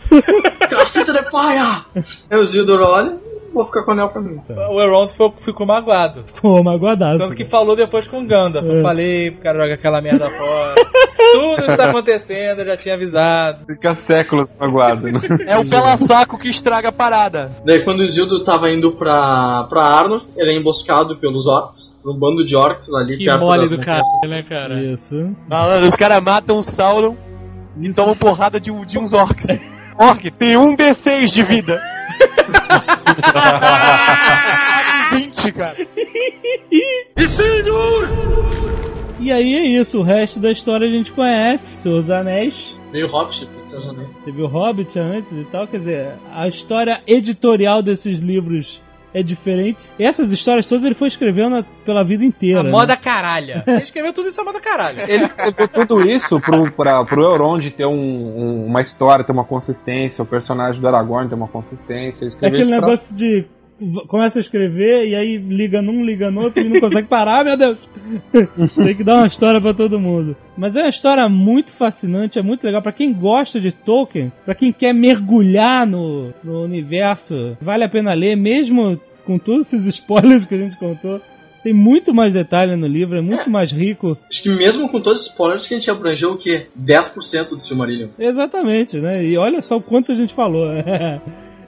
Caceta de paia! Aí o Isildur olha, vou ficar com o anel pra mim. O Elrond ficou, ficou magoado. Pô, magoadaço. Tanto que falou depois com o Gandalf. É. Eu falei pro cara jogar aquela merda fora. Tudo isso tá acontecendo, eu já tinha avisado. Fica séculos magoado, né? É o pela saco que estraga a parada. Daí quando o Isildur tava indo pra, pra Arnor, ele é emboscado pelos orcs, um bando de orcs ali Que perto mole do caralho, né, cara? Isso. Os caras matam o Sauron e tomam porrada de, de uns orcs. Orc tem um D6 de vida. 20, cara. E aí é isso, o resto da história a gente conhece, Senhor dos Anéis. Veio o Hobbit pros seus anéis. Teve o Hobbit antes e tal, quer dizer, a história editorial desses livros é diferente. Essas histórias todas ele foi escrevendo pela vida inteira. A né? moda caralha. Ele escreveu tudo isso a moda caralha. Ele escreveu tudo isso pro, pra, pro Euron de ter um, um- uma história, ter uma consistência, o personagem do Aragorn ter uma consistência. Ele É escreveu aquele isso pra- negócio de começa a escrever e aí liga num, liga no outro e não consegue parar, meu Deus. Tem que dar uma história pra todo mundo. Mas é uma história muito fascinante, é muito legal pra quem gosta de Tolkien, pra quem quer mergulhar no, no universo, vale a pena ler, mesmo com todos esses spoilers que a gente contou. Tem muito mais detalhe no livro, é muito mais rico. Acho que mesmo com todos os spoilers que a gente abrangeu o quê? 10% do Silmarillion. Exatamente, né? E olha só o quanto a gente falou.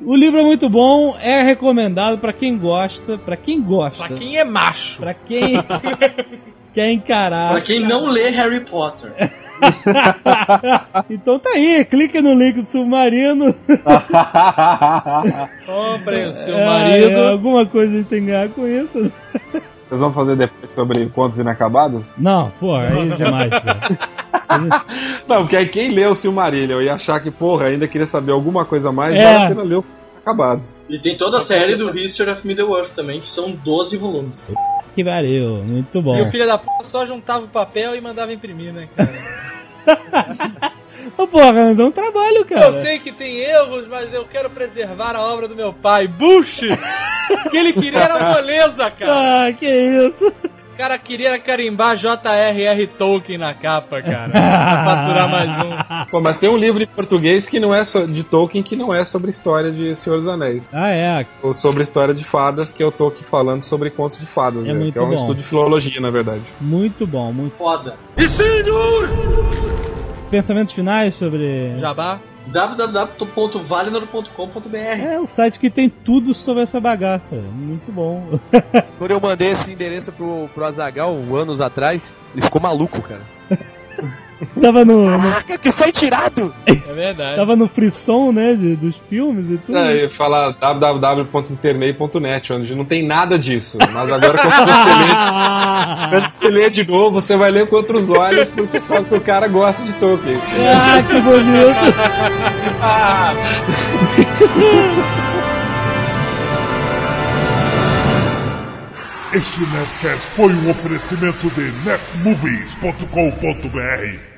O livro é muito bom, é recomendado pra quem gosta, pra quem gosta, Pra quem é macho. pra quem quer encarar. Pra quem não lê Harry Potter. Então tá aí, clique no link do Submarino. Comprem o seu É, marido. é, alguma coisa a gente tem que ganhar com isso. Vocês vão fazer depois sobre contos inacabados? Não, pô, aí é demais. Não, porque aí quem leu Silmarillion e achar que, porra, ainda queria saber alguma coisa a mais, É. vale a pena ler os contos inacabados. E tem toda a série do History of Middle-earth também, que são 12 volumes. que valeu, muito bom. E o filho da puta só juntava o papel e mandava imprimir, né, cara? Ô, porra, não dá um trabalho, cara. Eu sei que tem erros, mas eu quero preservar a obra do meu pai. Bush! O que ele queria era moleza, cara. Ah, que isso. O cara queria carimbar J.R.R. Tolkien na capa, cara. pra faturar mais um. Pô, mas tem um livro em português que não é so- de Tolkien que não é sobre história de Senhor dos Anéis. Ah, é. Ou sobre história de fadas, que eu tô aqui falando sobre contos de fadas, É né? muito Que é um bom. estudo de filologia, na verdade. Muito bom, muito. Foda. Pensamentos finais sobre. Jabá. www.valinor.com.br É o site que tem tudo sobre essa bagaça. Muito bom. Quando eu mandei esse endereço pro, pro Azagal anos atrás, ele ficou maluco, cara. tava no, Caraca, que sai tirado! É verdade. tava no frisson, né, de- dos filmes e tudo. É, e fala www.internei.net, onde não tem nada disso. Mas agora quando você, lê, quando você lê de novo, você vai ler com outros olhos, porque você sabe que o cara gosta de Tolkien. ah, que bonito. Este Nerdcast foi um oferecimento de netmovies.com.br